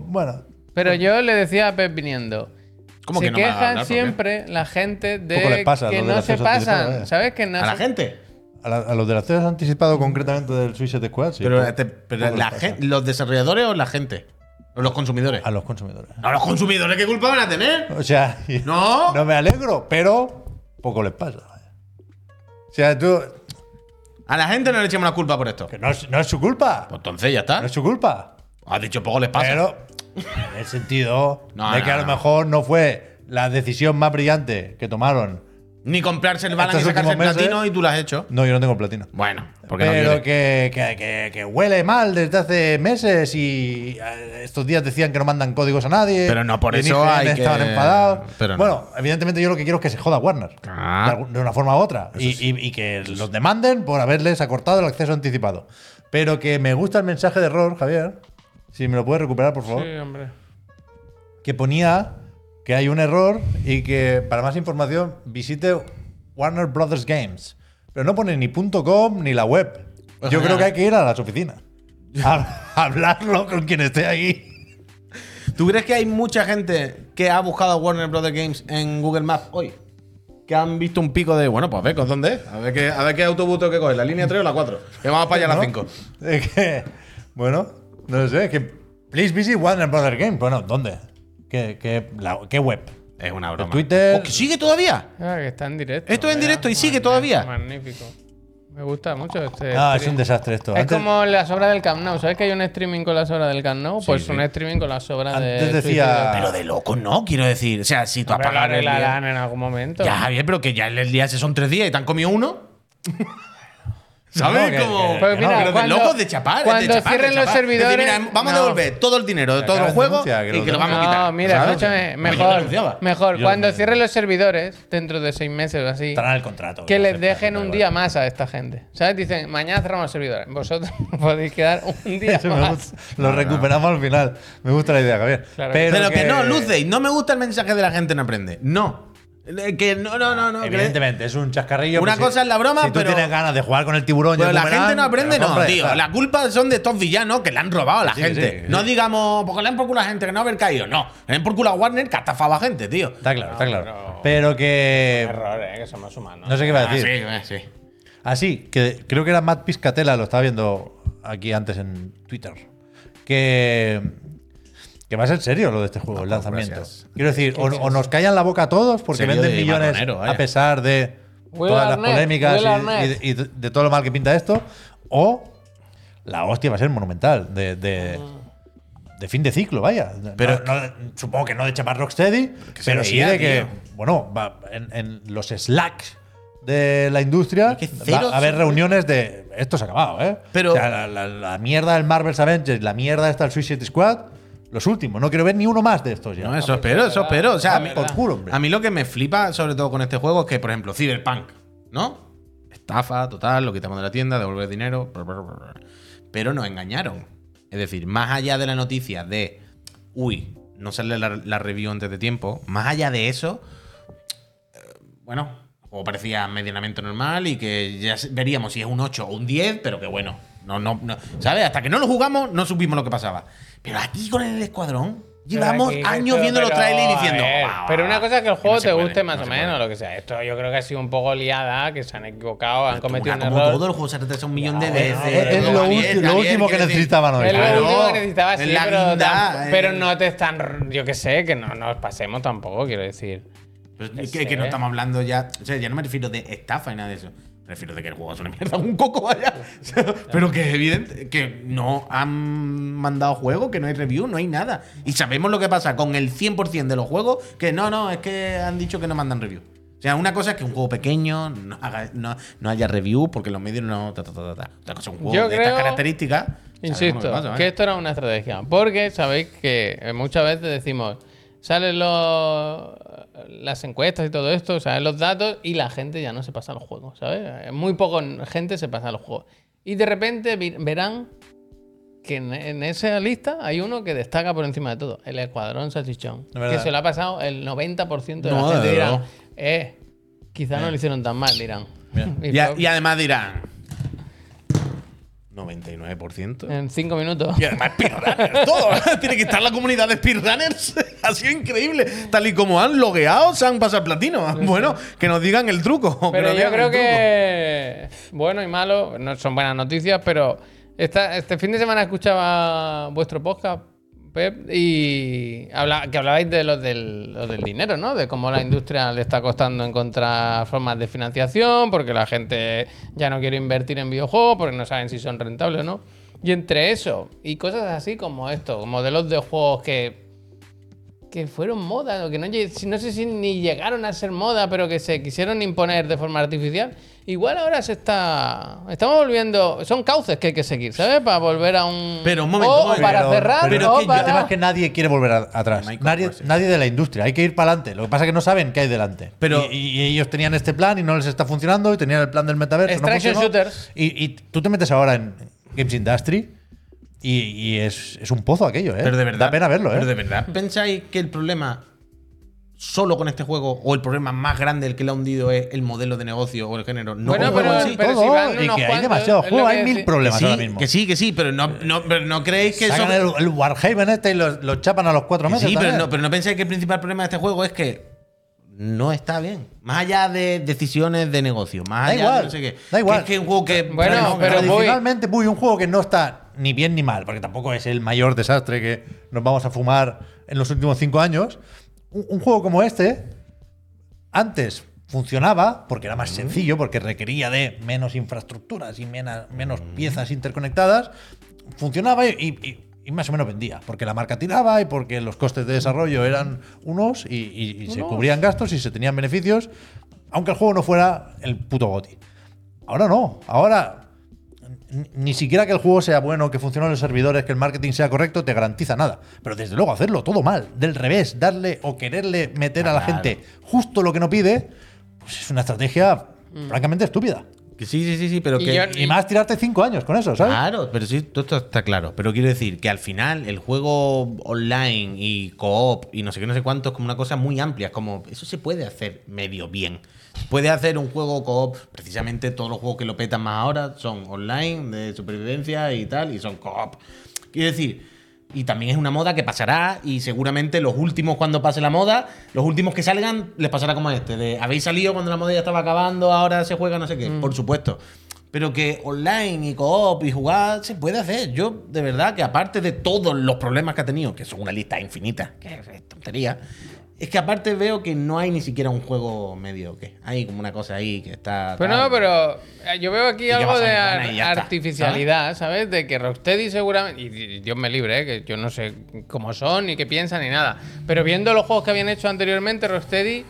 bueno. Pero yo le decía a Pep viniendo. ¿Cómo se que no me a quejan hablar? ¿Por qué? siempre la gente de Poco les pasa que lo del no se pasan. vaya. ¿Sabes? Que no A la se- gente. A, la- a los del acceso anticipado, concretamente del Suicide Squad, sí. pero poco- te- pero poco la les pasa. gen- ¿los desarrolladores o la gente? ¿O los consumidores? A los consumidores. ¿A los consumidores qué culpa van a tener? O sea, No. no me alegro, pero poco les pasa. vaya. O sea, tú. A la gente no le echemos la culpa por esto. Que no es, no es su culpa. Pues entonces ya está. No es su culpa. Has dicho poco les pasa. Pero, en el sentido No, de no, que a lo no. mejor no fue la decisión más brillante que tomaron. Ni comprarse el balance y sacarse el platino y tú lo has hecho. No, yo no tengo platino. Bueno, porque no Pero quieres. que, que, que- que huele mal desde hace meses y eh, estos días decían que no mandan códigos a nadie. Pero no por eso hay que- estaban enfadados. pero no. Bueno, evidentemente yo lo que quiero es que se joda Warner. Ah. De, una forma u otra. Y, y- y que los demanden por haberles acortado el acceso anticipado. Pero que me gusta el mensaje de error, Javier. Si me lo puedes recuperar, por favor. Sí, hombre. que ponía que hay un error y que para más información visite Warner Brothers Games. Pero no pone ni .com ni la web. Yo creo que hay que ir a las oficinas. A, a hablarlo con quien esté ahí. ¿Tú crees que hay mucha gente que ha buscado a Warner Brothers Games en Google Maps hoy? Que han visto un pico de, bueno, pues a ver, ¿con dónde es? A ver qué, a ver qué autobús tengo que coger, la línea 3 o la 4. Que vamos para allá a las ¿No? 5. Es que, bueno, no sé, que please visit Warner Brothers Games. Bueno, ¿dónde? ¿Qué, qué, la- qué web? Es una broma. Twitter. Oh, ¿que ¿Sigue todavía? Ah, que está en directo. Esto es en directo y sigue todavía. Magnífico. Me gusta mucho este. Ah, es un desastre esto. Es Antes- como las obras del Camp Nou. ¿Sabes que hay un streaming con las obras del Camp Nou? Pues sí. un streaming con las obras de. Antes decía- Pero de loco no, quiero decir. O sea, si tú apagas el día. arreglarán en algún momento. Ya, Javier, pero que ya el día ese son tres días y te han comido uno. ¿Sabes? No, como. que- Pues mira, pero de cuando- locos de chapar. cuando de chapar, de cierren los decir, servidores- mira, vamos a no. devolver todo el dinero de todos los de juegos y que lo vamos a No, quitar. mira, ¿sabes? escúchame, yo mejor, denunciaba. mejor Yo cuando cierren los servidores, dentro de seis meses o así, Estará en el contrato. que no les dejen un día más a esta gente. ¿Sabes? Dicen, mañana cerramos los servidores. Vosotros podéis quedar un día más. Lo recuperamos al final. Me gusta la idea, Javier. Pero que no, Luce, no me gusta el mensaje de la gente no aprende. No. Eh, Que no, no, no, no. que- Evidentemente, es un chascarrillo. Una que si- cosa es la broma, si tú pero- tienes ganas de jugar con el tiburón y Pero el la gente no aprende, no, hombre, tío. La culpa son de estos villanos que le han robado a la Sí, gente. sí, sí. No digamos, porque le han por culo a la gente que no haber caído. No, le han por culo a Warner que a gente, tío. Está claro, está claro. pero- Pero que. Error, eh, que somos humanos. No sé qué va a Ah, decir. sí, eh, sí. Así, que creo que era Matt Piscatella, lo estaba viendo aquí antes en Twitter. Que. Que va a ser serio lo de este juego, el lanzamiento. gracias. Quiero decir, o, o nos callan la boca a todos porque Serio venden de millones marronero, a pesar de Will todas las polémicas y- de- y de, de todo lo mal que pinta esto, o la hostia va a ser monumental. De, de, de fin de ciclo, vaya. Pero- No- no- supongo que no de chapar Rocksteady, pero sí de que, tío. bueno, va, en, en los slacks de la industria va a haber reuniones de esto se ha acabado, ¿eh? Pero- O sea, la, la- la mierda del Marvel's Avengers, la mierda esta del Suicide Squad, los últimos. No quiero ver ni uno más de estos ya. No, eso espero, eso espero. O sea, a mí, por culo, hombre. a mí lo que me flipa, sobre todo con este juego, es que, por ejemplo, Cyberpunk, ¿no? Estafa total, lo quitamos de la tienda, devolver dinero. Pero nos engañaron. Es decir, más allá de la noticia de, uy, no sale la, la review antes de tiempo, más allá de eso, eh, bueno, juego parecía medianamente normal y que ya veríamos si es un 8 o un 10, pero que bueno, no, no, no, ¿sabes? Hasta que no lo jugamos, no supimos lo que pasaba. Pero aquí con el escuadrón, llevamos aquí, años esto- viendo los trailers y diciendo. ver, "Guau, pero una cosa es que el juego no te puede, guste más no o menos, puede". lo que sea. Esto yo creo que ha sido un poco liada, que se han equivocado, han cometido un una como error. todo el juego se retrasa un millón de veces. es, lo, último que necesitaban hoy. Es lo Claro, último que necesitaba, sí, pero, eh. pero no te están, yo qué sé, que no nos pasemos tampoco, quiero decir. Pero Que es que, que no estamos hablando ya. O sea, ya no me refiero de estafa y nada de eso. Me refiero de que el juego es una mierda, un coco, vaya. Pero que es evidente que no han mandado juego, que no hay review, no hay nada. Y sabemos lo que pasa con el 100% de los juegos, que no, no, es que han dicho que no mandan review. O sea, una cosa es que un juego pequeño no, haga- no, no haya review porque los medios no. Ta, ta, ta. Otra cosa es un juego Yo de creo- estas características. Insisto, que esto era una estrategia. Porque sabéis que eh, muchas veces decimos, salen los, las encuestas y todo esto, salen los datos y la gente ya no se pasa a los juegos, ¿sabes? Eh, Muy poco gente se pasa a los juegos. Y de repente verán que en, en esa lista hay uno que destaca por encima de todo, el Escuadrón Salchichón. Que se lo ha pasado el 90% de No, la gente. de Dirán, eh, quizá no lo hicieron tan mal, dirán. Y además dirán. 99%. en cinco minutos. Y además speedrunners, todo. Tiene que estar la comunidad de speedrunners. Ha sido increíble. Tal y como han logueado, se han pasado platino. Bueno, que nos digan el truco. Pero yo creo que bueno y malo no son buenas noticias, pero esta- este fin de semana escuchaba vuestro podcast, Y habla, que hablabais de lo del, del dinero, ¿no? De cómo la industria le está costando encontrar formas de financiación, porque la gente ya no quiere invertir en videojuegos, porque no saben si son rentables o no. Y entre eso y cosas así como esto, modelos de juegos que que fueron moda, o que no, no sé si ni llegaron a ser moda, pero que se quisieron imponer de forma artificial. Igual ahora se está. Estamos volviendo. Son cauces que hay que seguir, ¿sabes? Para volver a un. Pero un momento, o, momento. para Pero- cerrar, pero o es que para. El tema es que nadie quiere volver a- atrás. Michael Nadie, sí. nadie de la industria. Hay que ir para adelante. Lo que pasa es que no saben qué hay delante. Pero- y, y ellos tenían este plan y no les está funcionando. Y tenían el plan del metaverso. no Extraction funcionó. shooters. Y, y tú te metes ahora en Games Industry y, y es, es un pozo aquello, ¿eh? Pero de verdad. Da pena verlo, ¿eh? Pero de verdad. ¿Pensáis que el problema solo con este juego o el problema más grande el que le ha hundido es el modelo de negocio o el género? No Bueno, pero- juego en sí. pero todo, si van y que hay cuantos, demasiado es lo juego, que hay mil problemas que ahora sí, mismo. que sí, que sí, pero no, no, pero no creéis que Sacan eso. el, el Warhaven este y lo, lo chapan a los cuatro meses. Sí, pero no, pero no pensáis que el principal problema de este juego es que no está bien. Más allá de decisiones de negocio, más Da allá igual, de no sé qué. da igual. Que es que un juego que. Bueno, pero voy- tradicionalmente, Puy, un juego que no está ni bien ni mal, porque tampoco es el mayor desastre que nos vamos a fumar en los últimos cinco años. Un, un juego como este, antes funcionaba porque era más sencillo, porque requería de menos infraestructuras y mena- menos piezas interconectadas, funcionaba y, y- y más o menos vendía, porque la marca tiraba y porque los costes de desarrollo eran unos y, se cubrían gastos y se tenían beneficios, aunque el juego no fuera el puto goti. Ahora no, ahora ni- siquiera que el juego sea bueno, que funcionen los servidores, que el marketing sea correcto, te garantiza nada. Pero desde luego hacerlo todo mal, del revés, darle o quererle meter a la Claro. gente justo lo que no pide, pues es una estrategia francamente estúpida. Sí, sí, sí, sí, pero Y que. yo- Y más tirarte cinco años con eso, ¿sabes? Claro, pero sí, todo esto está claro. Pero quiero decir que al final el juego online y co-op y no sé qué, no sé cuánto es como una cosa muy amplia. Es como, eso se puede hacer medio bien. Se puede hacer un juego co-op. Precisamente todos los juegos que lo petan más ahora son online, de supervivencia y tal, y son co-op. Quiero decir, y también es una moda que pasará y seguramente los últimos cuando pase la moda, los últimos que salgan les pasará como este, de habéis salido cuando la moda ya estaba acabando, ahora se juega no sé qué, por supuesto. Pero que online y co-op y jugar se puede hacer. Yo, de verdad, que aparte de todos los problemas que ha tenido, que son una lista infinita, que es tontería, es que aparte veo que no hay ni siquiera un juego medio que hay como una cosa ahí que está. Pero tal. no, pero eh, yo veo aquí algo de ar- está, artificialidad, ¿sabes? De que Rocksteady seguramente. Y y Dios me libre, ¿eh? que yo no sé cómo son, ni qué piensan, ni nada. Pero viendo los juegos que habían hecho anteriormente, Rocksteady.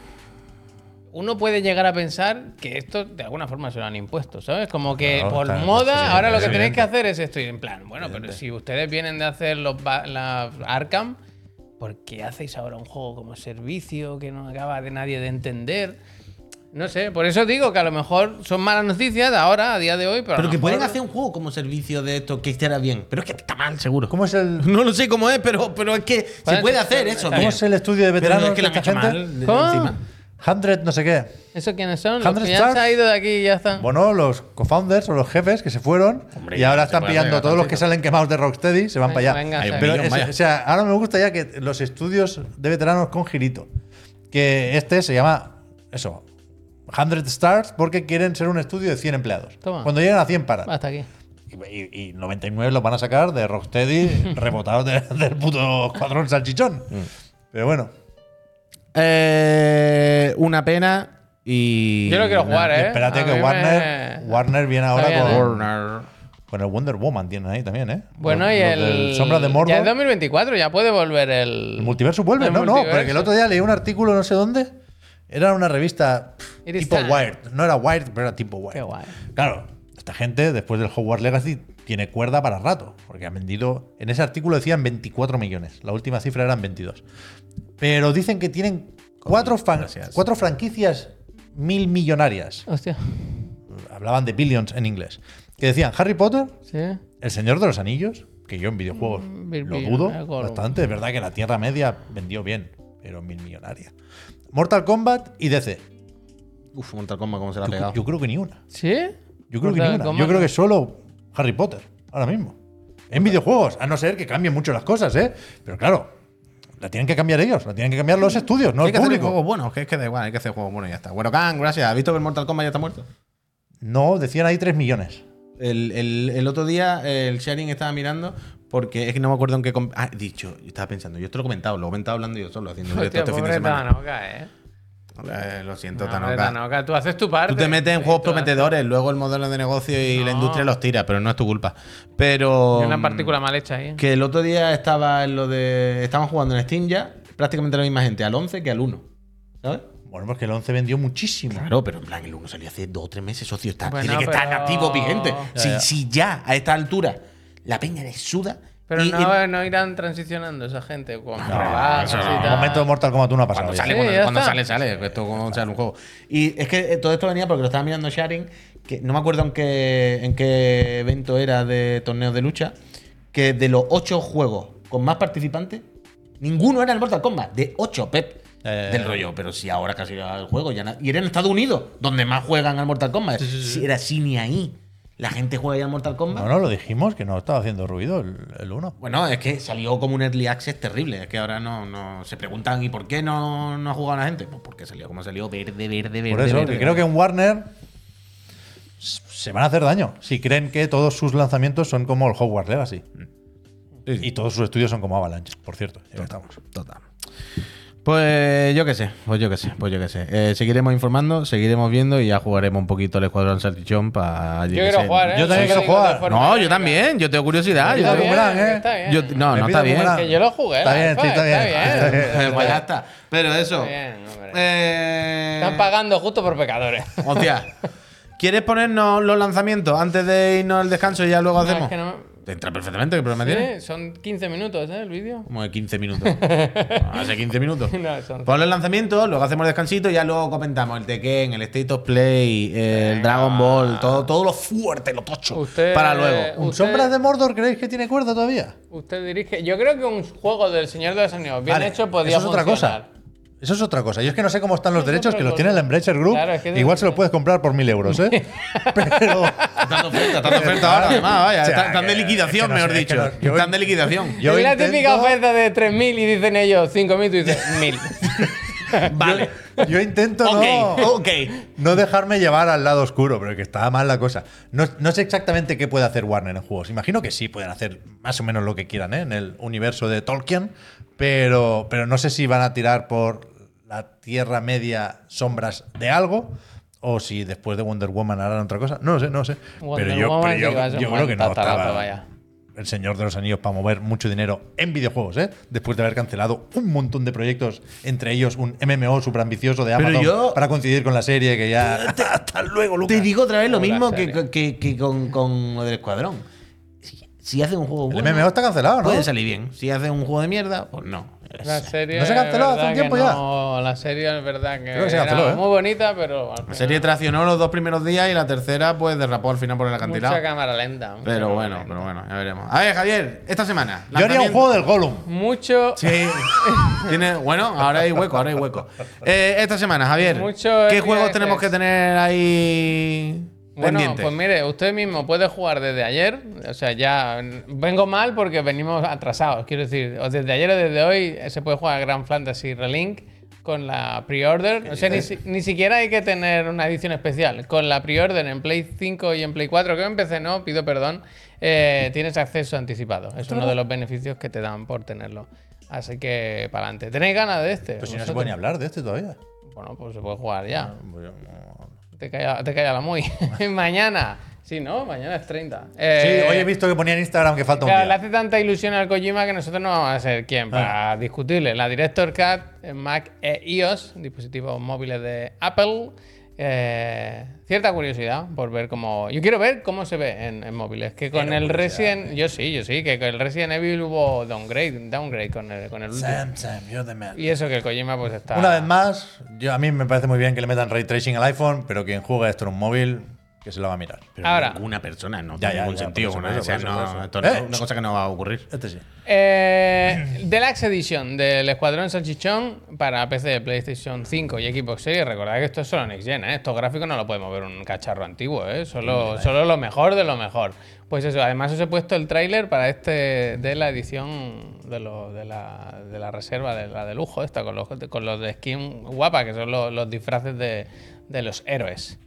Uno puede llegar a pensar que esto de alguna forma se lo han impuesto, ¿sabes? Como que Claro, por claro, moda, sí, ahora lo que tenéis que hacer es esto. Y en plan, bueno, pero si ustedes vienen de hacer los la Arkham, ¿por qué hacéis ahora un juego como servicio que no acaba de nadie de entender? No sé, por eso digo que a lo mejor son malas noticias ahora, a día de hoy, pero. Pero que pueden mejor- hacer un juego como servicio de esto que estará bien. Pero es que está mal, seguro. ¿Cómo es el, No lo sé cómo es, pero, pero es que se Pueden puede hacer eso. cómo es el estudio de Pero veteranos es que de hecho gente? mal de- ¿Cómo? Encima. 100 no sé qué. ¿Eso quiénes son? Los 100 que ya han Stars. salido de aquí y ya están. Bueno, los co-founders o los jefes que se fueron Hombre, y ahora se están pillando todos los que salen quemados de Rocksteady, se van Venga, para allá. venga. Pero, millón, es- vaya. o sea, ahora me gusta ya que los estudios de veteranos con girito. Que este se llama, eso, 100 Stars porque quieren ser un estudio de 100 empleados. Toma. Cuando lleguen a 100 paran. Hasta aquí. Y, y 99 los van a sacar de Rocksteady rebotados de- del puto escuadrón salchichón. Mm. Pero bueno, Eh, una pena y. Yo lo quiero jugar, ¿eh? espérate A que mí Warner, me- Warner viene ahora bien, con, ¿eh? Warner. con el Wonder Woman, tienen ahí también, ¿eh? Bueno, Los- y los el. Sombra de Mordor. Ya es 2024, ya puede volver el. El multiverso vuelve, el no, no, multiverso. porque el otro día leí un artículo no sé dónde. Era una revista pff, It is tipo time. Wired. No era Wired, pero era tipo Wired. Qué guay. Claro, esta gente, después del Hogwarts Legacy, tiene cuerda para rato. Porque han vendido. En ese artículo decían 24 millones. La última cifra eran 22. Pero dicen que tienen cuatro, fan- gracias. cuatro franquicias mil millonarias. Hostia. Hablaban de billions en inglés. Que decían Harry Potter, Sí. El Señor de los Anillos, que yo en videojuegos Mm, mil lo dudo bastante. Es verdad que la Tierra Media vendió bien, pero mil millonaria. Mortal Kombat y DC. Uf, Mortal Kombat, cómo se la ha pegado. yo creo que ni una. ¿Sí? Yo creo que ni una. Kombat. Yo creo que solo Harry Potter, ahora mismo. En videojuegos, a no ser que cambien mucho las cosas, ¿eh? Pero claro, la tienen que cambiar ellos, la tienen que cambiar los estudios, no hay el que hacer público. juegos buenos, que es que da igual, hay que hacer juegos buenos y ya está. Bueno, Khan, gracias. ¿Has visto que el Mortal Kombat ya está muerto? No, decían ahí 3 millones. El, el- el otro día el sharing estaba mirando porque es que no me acuerdo en qué. Ah, dicho, yo estaba pensando, yo esto lo he comentado, lo he comentado hablando yo solo, haciendo Hostia, este fin de. Tanoka, eh. Eh, lo siento, No, Tanoka. tú haces tu parte. Tú te metes en juegos haces- prometedores, luego el modelo de negocio y la industria los tira, pero no es tu culpa. Pero. Hay una partícula mal hecha ahí. Que el otro día estaba en lo de. Estaban jugando en Steam ya, prácticamente la misma gente, al 11 que al 1. ¿Sabes? Bueno, porque el 11 vendió muchísimo. Claro, pero en plan, el 1 salió hace dos o tres meses, socio. Está, Bueno, tiene que estar activo, vigente. Ya, si, ya. si ya a esta altura la peña le suda. Pero y- no, y- no irán transicionando esa gente con No, eso y no. tal. El momento de Mortal Kombat 1 ha pasado. Cuando sale, Sí, cuando, sale, sale. Esto como sale un juego. Y es que eh, todo esto venía porque lo estaba mirando Sharing, que no me acuerdo en qué, en qué evento era de torneos de lucha, que de los ocho juegos con más participantes, ninguno era el Mortal Kombat. De ocho, Pep. Eh. Del rollo, pero si ahora casi era el juego ya Y era en Estados Unidos, donde más juegan al Mortal Kombat. Si era así ni ahí. La gente juega ya al Mortal Kombat. No, no, lo dijimos que no estaba haciendo ruido el, el 1. Bueno, es que salió como un early access terrible. Es que ahora no, no se preguntan ¿y por qué no, no ha jugado la gente? Pues porque salió como salió verde, verde, verde. Por eso, verde. que creo que en Warner se van a hacer daño si creen que todos sus lanzamientos son como el Hogwarts Legacy. Sí, sí. Y todos sus estudios son como Avalanche, por cierto. Estamos. Total. Pues yo qué sé, pues yo qué sé, pues yo qué sé. Eh, seguiremos informando, seguiremos viendo y ya jugaremos un poquito el Escuadrón Salchichón para... Yo quiero jugar, ¿eh? Yo también quiero Soy de jugar. No, yo también, yo tengo curiosidad. Yo Está tengo- bien, boomerang, ¿eh? está bien. yo- no, Me no está bien. Que yo lo jugué. Está bien, sí, está bien. Está bien. Pues ya está. Pero eso. Está bien, hombre. eh, Están pagando justo por pecadores. Hostia. ¿Quieres ponernos los lanzamientos antes de irnos al descanso y ya luego No, hacemos? es que no- entra perfectamente, ¿qué problema tiene? Son 15 minutos, ¿eh? El vídeo. Como de 15 minutos. Hace 15 minutos. No, son- los lanzamientos, luego hacemos el descansito y ya luego comentamos el Tekken, el State of Play, el Dragon Ball, todo, todo lo fuerte, lo tocho. Usted- para luego. ¿Un Usted- Sombras de Mordor creéis que tiene cuerda todavía? Usted dirige. Yo creo que un juego del Señor de los Anillos bien Vale, hecho podía eso es otra funcionar. cosa. Eso es otra cosa. Yo es que no sé cómo están los es derechos, que los cosa. tiene el Embracer Group. Claro, es que- Igual se los puedes comprar por mil euros, ¿eh? Pero. Están de oferta, están de oferta ahora, además, vaya. O sea, están, están de liquidación, es que no mejor sé, dicho. no- yo- están de liquidación. Yo es la típica oferta de 3.000 y dicen ellos 5.000 y tú dices 1.000. vale. Yo intento ok, no, ok. no dejarme llevar al lado oscuro, pero que está mal la cosa. No, no sé exactamente qué puede hacer Warner en juegos. Imagino que sí pueden hacer más o menos lo que quieran ¿eh? en el universo de Tolkien, pero, pero no sé si van a tirar por la Tierra Media sombras de algo. O si después de Wonder Woman harán otra cosa. No lo sé, no lo sé. Wonder pero yo, Woman pero yo- yo creo que no estaba vaya. el Señor de los Anillos para mover mucho dinero en videojuegos, ¿eh? Después de haber cancelado un montón de proyectos, entre ellos un MMO súper ambicioso de Pero Amazon yo- para coincidir con la serie que ya. Hasta luego, Lucas. Te digo otra vez lo mismo que, que- que con, con lo del escuadrón. Si, hace un juego El bueno, MMO está cancelado, ¿no? puede salir bien. Si hace un juego de mierda, pues no. La serie. ¿No se canceló hace un tiempo ya? No, la serie es verdad que, Creo que se canceló, era ¿eh? muy bonita, pero. al La serie traccionó los dos primeros días y la tercera, pues derrapó al final por el acantilado. Mucha cámara lenta. mucha Pero cámara bueno, lenta. pero bueno, ya veremos. A ver, Javier, esta semana. Yo haría un juego del Gollum. Mucho. Sí. Tiene, bueno, ahora hay hueco, ahora hay hueco. Eh, esta semana, Javier, Mucho ¿qué juegos tenemos que tener ahí Bueno, pendientes? pues mire, usted mismo puede jugar desde ayer. O sea, ya vengo mal porque venimos atrasados. Quiero decir, o desde ayer o desde hoy se puede jugar Grand Fantasy Relink con la pre-order. O sea, ni, ni siquiera hay que tener una edición especial. Con la pre-order en Play 5 y en Play 4, que en PC no, pido perdón, eh, tienes acceso anticipado. Es uno de los beneficios que te dan por tenerlo. Así que, para adelante. ¿Tenéis ganas de este? Pues si no se puede ni hablar de este todavía. Bueno, pues se puede jugar ya. Pues Te calla, te calla la muy. Mañana. Sí, ¿no? Mañana es 30. Sí, Eh, hoy he visto que ponía en Instagram que falta un claro, le día. hace tanta ilusión al Kojima que nosotros no vamos a ser quien para discutirle. La Director Cut en Mac e iOS, dispositivos móviles de Apple. Eh, cierta curiosidad por ver cómo. Yo quiero ver cómo se ve en, en móviles. Que con el. Resident. Yo sí, yo sí, que con el Resident Evil hubo downgrade, downgrade con el, con el último. Sam, Sam, you're the man. Y eso que el Kojima pues está. Una vez más, yo, a mí me parece muy bien que le metan ray tracing al iPhone, pero quien juega esto en un móvil, que se lo va a mirar. Pero Ahora. ninguna persona no Ya, tiene ya, ningún ya, sentido. por eso, con por eso, eso, por eso, no, por eso. esto no- ¿Eh? es una cosa que no va a ocurrir. Este sí. Eh, Deluxe Edition del Escuadrón Salchichón para PC, PlayStation 5 y Xbox Series. Recordad que esto es solo Next Gen, ¿eh? Estos gráficos no lo podemos ver un cacharro antiguo, ¿eh? Solo, solo lo mejor de lo mejor. Pues eso, además os he puesto el tráiler para este de la edición de, lo- de, la, de la reserva, de la de lujo esta, con los, con los de skin guapa, que son los, los disfraces de, de los héroes.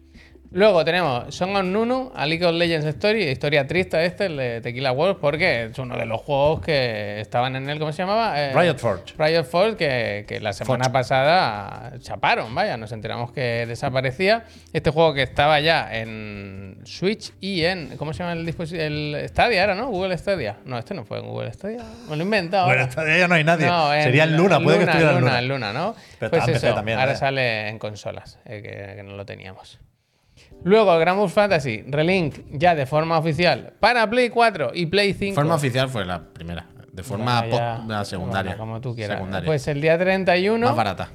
Luego tenemos Song of Nunu, a League of Legends Story, historia triste este, el de Tequila World, porque es uno de los juegos que estaban en él, ¿cómo se llamaba? Eh, Riot Forge. Riot Forge, que, que la semana pasada chaparon, vaya, nos enteramos que desaparecía. Este juego que estaba ya en Switch y en, ¿cómo se llama el dispositivo? El Stadia era, ¿no? Google Stadia. No, este no fue en Google Stadia. Me lo he inventado. Bueno, esta- ya no hay nadie. No, en Sería en Luna, puede que estuviera en Luna. en Luna, ¿no? Pero pues eso, también, ahora ¿eh? sale en consolas, eh, que, que no lo teníamos. Luego, el Grand Blue Fantasy Relink ya de forma oficial para Play 4 y Play 5. Forma oficial fue la primera. De forma Bueno, ya, la secundaria. bueno, como tú quieras. Secundaria. Pues el día 31 Más barata.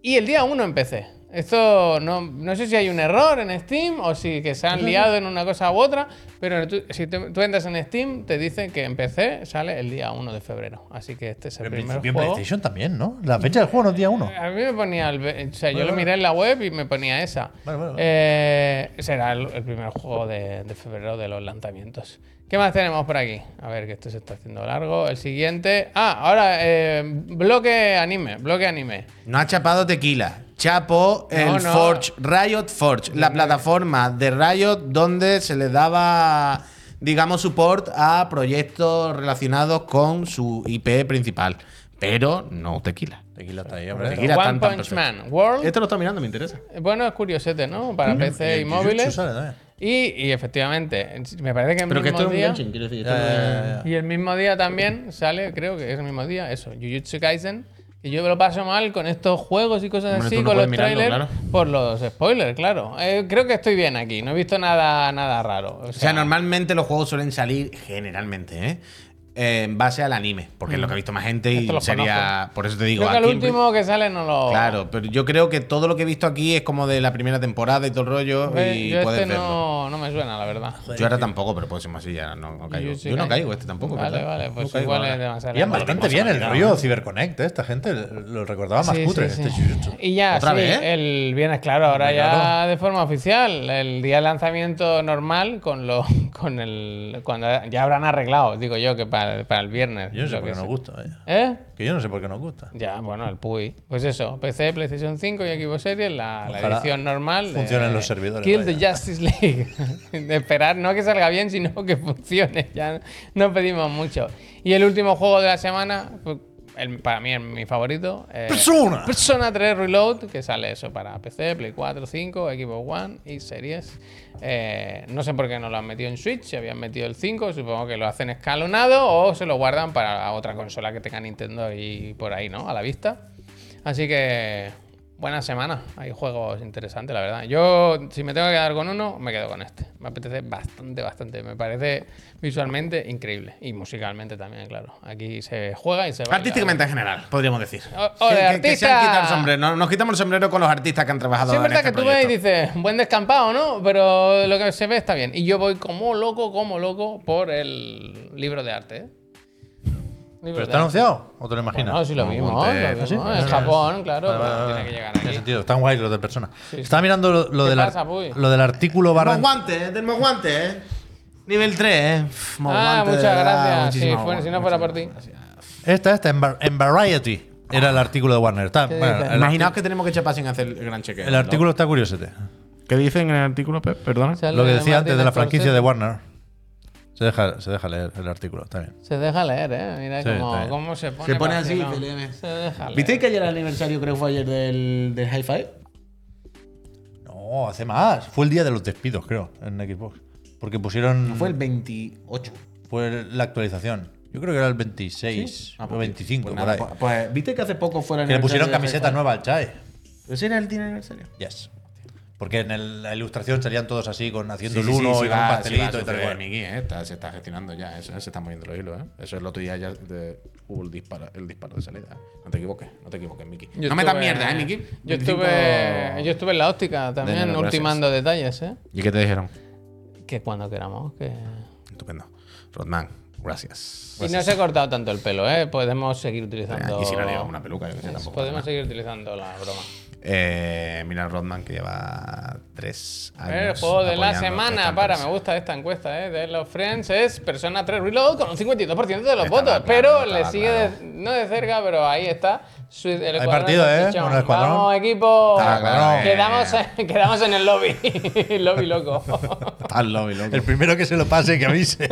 y el día 1 en PC. Esto no, no sé si hay un error en Steam o si que se han liado en una cosa u otra, pero tú- si te- tú entras en Steam te dicen que en PC sale el día 1 de febrero. Así que este es el En primer principio en juego. PlayStation también, ¿no? La fecha del juego no es día 1. A mí me ponía el. O sea, yo Vale, lo miré en la web y me ponía esa. Vale, vale, vale. Eh, será el, el primer juego de, de febrero de los lanzamientos. ¿Qué más tenemos por aquí? A ver, que esto se está haciendo largo. El siguiente. Ah, ahora, eh, bloque anime. Bloque anime. No ha chapado tequila. Chapo el No, no. Forge, Riot Forge, la plataforma de Riot donde se le daba, digamos, support a proyectos relacionados con su IP principal. Pero no tequila. Tequila está ahí, hombre. Tequila. One tan, tan Punch perfecto. Man World. Este lo está mirando, me interesa. Bueno, es curiosete, ¿no? Para Y PC y móviles. Y, y efectivamente, me parece que el Pero que mismo esto es un día. Genshin, quiero decir. Ya, esto ya, es- ya, ya. Y el mismo día también sale, creo que es el mismo día, eso, Jujutsu Kaisen. Y yo me lo paso mal con estos juegos y cosas Hombre, así, no con los mirarlo, trailers, claro. por los spoilers, claro. Eh, creo que estoy bien aquí, no he visto nada, nada raro. O O sea, normalmente los juegos suelen salir, generalmente, ¿eh? En base al anime, porque es lo que ha visto más gente y sería. Por eso te digo, creo que el último que sale no lo. Claro, pero yo creo que todo lo que he visto aquí es como de la primera temporada y todo el rollo Ve, y yo puedes este verlo. no, no me suena, la verdad. Yo ahora tampoco, pero puede ser más así, ya no, no caigo. Jujutsu Yo no caigo este tampoco. Vale, ¿verdad? vale, pues No caigo igual ahora. es demasiado. Vale, bastante bien el rollo. Cyberconnect, ¿eh? Esta gente lo recordaba más Sí, cutre, sí, este sí. Y ya, ¿Otra sí, vez? el viernes, claro, ahora ya de forma oficial, el día de lanzamiento normal con lo, con el, cuando ya habrán arreglado, digo yo, que para, para el viernes. Yo no sé por qué nos gusta, vaya. ¿Eh? Que yo no sé por qué nos gusta. Ya, bueno, el PUI. Pues eso, PC, PlayStation 5 y Xbox Series, la, edición normal. de funcionen los servidores, Kill the. Justice League. de esperar no que salga bien, sino que funcione. Ya no pedimos mucho. Y el último juego de la semana, pues, el- para mí es mi favorito. eh, ¡Persona! Persona 3 Reload, que sale eso para PC, Play 4, 5, Xbox One y series. Eh, no sé por qué no lo han metido en Switch, si habían metido el 5, supongo que lo hacen escalonado o se lo guardan para otra consola que tenga Nintendo y por ahí, ¿no? A la vista. Así que buena semana, hay juegos interesantes, la verdad. Yo, si me tengo que quedar con uno, me quedo con este. Me apetece bastante, bastante. Me parece visualmente increíble y musicalmente también, claro. Aquí se juega y se baila. Artísticamente en general, podríamos decir. O- o de Que- que- que se han artista. quitado el sombrero. No- Nos quitamos el sombrero con los artistas que han trabajado Sí, es en verdad este que tú ves y proyecto. dices, buen descampado, ¿no? Pero lo que se ve está bien. Y yo voy como loco, como loco por el libro de arte. ¿eh? ¿Pero está anunciado? ¿O te lo imaginas? No, sí lo vimos. Monte- lo ¿Ah, vimos. sí? En Japón, claro. Vale, pero vale, tiene que llegar Tiene aquí. sentido. Están guays los de persona. sí. Estaba mirando lo, lo ¿Qué del, pasa, lo del artículo barra. Tenemos guantes, tenemos guantes, ¿eh? Nivel 3, ¿eh? Ah, muchas gracias. Si, no fuera por ti. Esta, esta, en, Var- en Variety. Era el artículo de Warner. Está, Imaginaos que tenemos que echar sin hacer el gran chequeo. el artículo está curiosete. ¿Qué dicen en el artículo, Pep? Perdona. Lo que decía antes de la franquicia de. Warner. Se deja, se deja leer el artículo, está bien. Se deja leer, ¿eh? Mira Sí, cómo, cómo se pone. Se pone así. CLM. Se deja leer. ¿Viste que ayer era el aniversario, creo que fue ayer, del, del Hi-Fi? No, hace más. Fue el día de los despidos, creo, en Xbox. Porque pusieron. Fue el 28. fue la actualización. Yo creo que era el 26 Ah, o pues, 25, pues por nada, ahí. pues- Pues, ¿viste que hace poco fue el que le pusieron de camiseta nueva al Chai. ¿Ese era el tiene aniversario? Yes. Porque en el- la ilustración salían todos así, con haciendo Sí, el uno sí y con un pastelito y tal. Miki, ¿eh? Está- se está gestionando ya, eso, se están moviendo los hilos, ¿eh? Eso es el otro día ya de, hubo el disparo, el disparo de salida. ¿eh? No te equivoques, no te equivoques, Miki. Yo no metas estuve- mierda, ¿eh, Miki? Yo 25 estuve, yo estuve en la óptica también, ultimando detalles, ¿eh? ¿Y qué te dijeron? Que cuando queramos, que. Estupendo. Rodman, gracias. Y no se ha cortado tanto el pelo, ¿eh? Podemos seguir utilizando. Aquí si no le llevamos una peluca, yo que sé, tampoco. Podemos seguir utilizando la broma. Eh, mira Rodman que lleva tres años. El juego de la semana, para, me gusta esta encuesta ¿eh? de los Friends, es Persona 3 Reload con un 52% de los Estaba votos. claro, pero estaba le sigue, claro. de- no de cerca, pero ahí está. El escuadrón partido, de ¿eh? El escuadrón. Vamos, equipo. Claro, eh. quedamos, en, quedamos en el lobby. lobby loco. Al lobby, loco. El primero que se lo pase, que avise.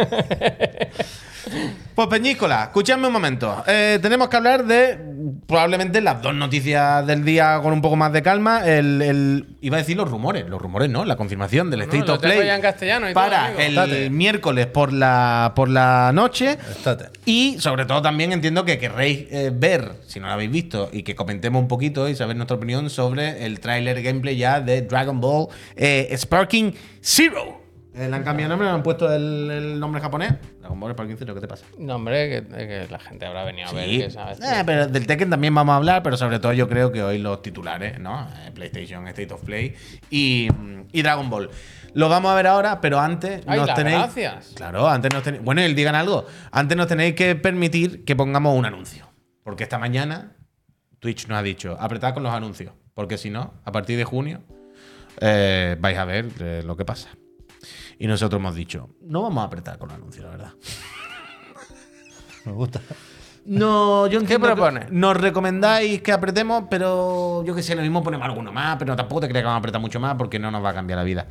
Pues Peñíscola, escuchadme un momento. Eh, tenemos que hablar de probablemente las dos noticias del día con un poco más de calma. El, el- iba a decir los rumores, los rumores no, la confirmación del State lo of Play ya en castellano y todo, para el Estate. miércoles por la, por la noche. Estate. Y sobre todo también entiendo que querréis eh, ver, si no lo habéis visto, y que comentemos un poquito y saber nuestra opinión sobre el tráiler gameplay ya de Dragon Ball eh, Sparking Zero. Eh, le han cambiado el nombre, le han puesto el, el nombre japonés. Dragon Ball Sparking Zero, ¿qué te pasa? No, hombre, que, que la gente habrá venido a ver. Sí, Que, ¿sabes? Eh, pero del Tekken también vamos a hablar, pero sobre todo yo creo que hoy los titulares, ¿no? Eh, PlayStation, State of Play y, y Dragon Ball. Lo vamos a ver ahora, pero antes Ay, nos tenéis. gracias. Claro, antes nos tenéis. Bueno, el digan algo. Antes nos tenéis que permitir que pongamos un anuncio. Porque esta mañana Twitch nos ha dicho, apretad con los anuncios. Porque si no, a partir de junio eh, vais a ver eh, lo que pasa. Y nosotros hemos dicho, no vamos a apretar con los anuncios, la verdad. Me gusta. No, yo que propone? Nos recomendáis que apretemos, pero yo que sé, lo mismo ponemos alguno más, pero tampoco te creas que vamos a apretar mucho más porque no nos va a cambiar la vida.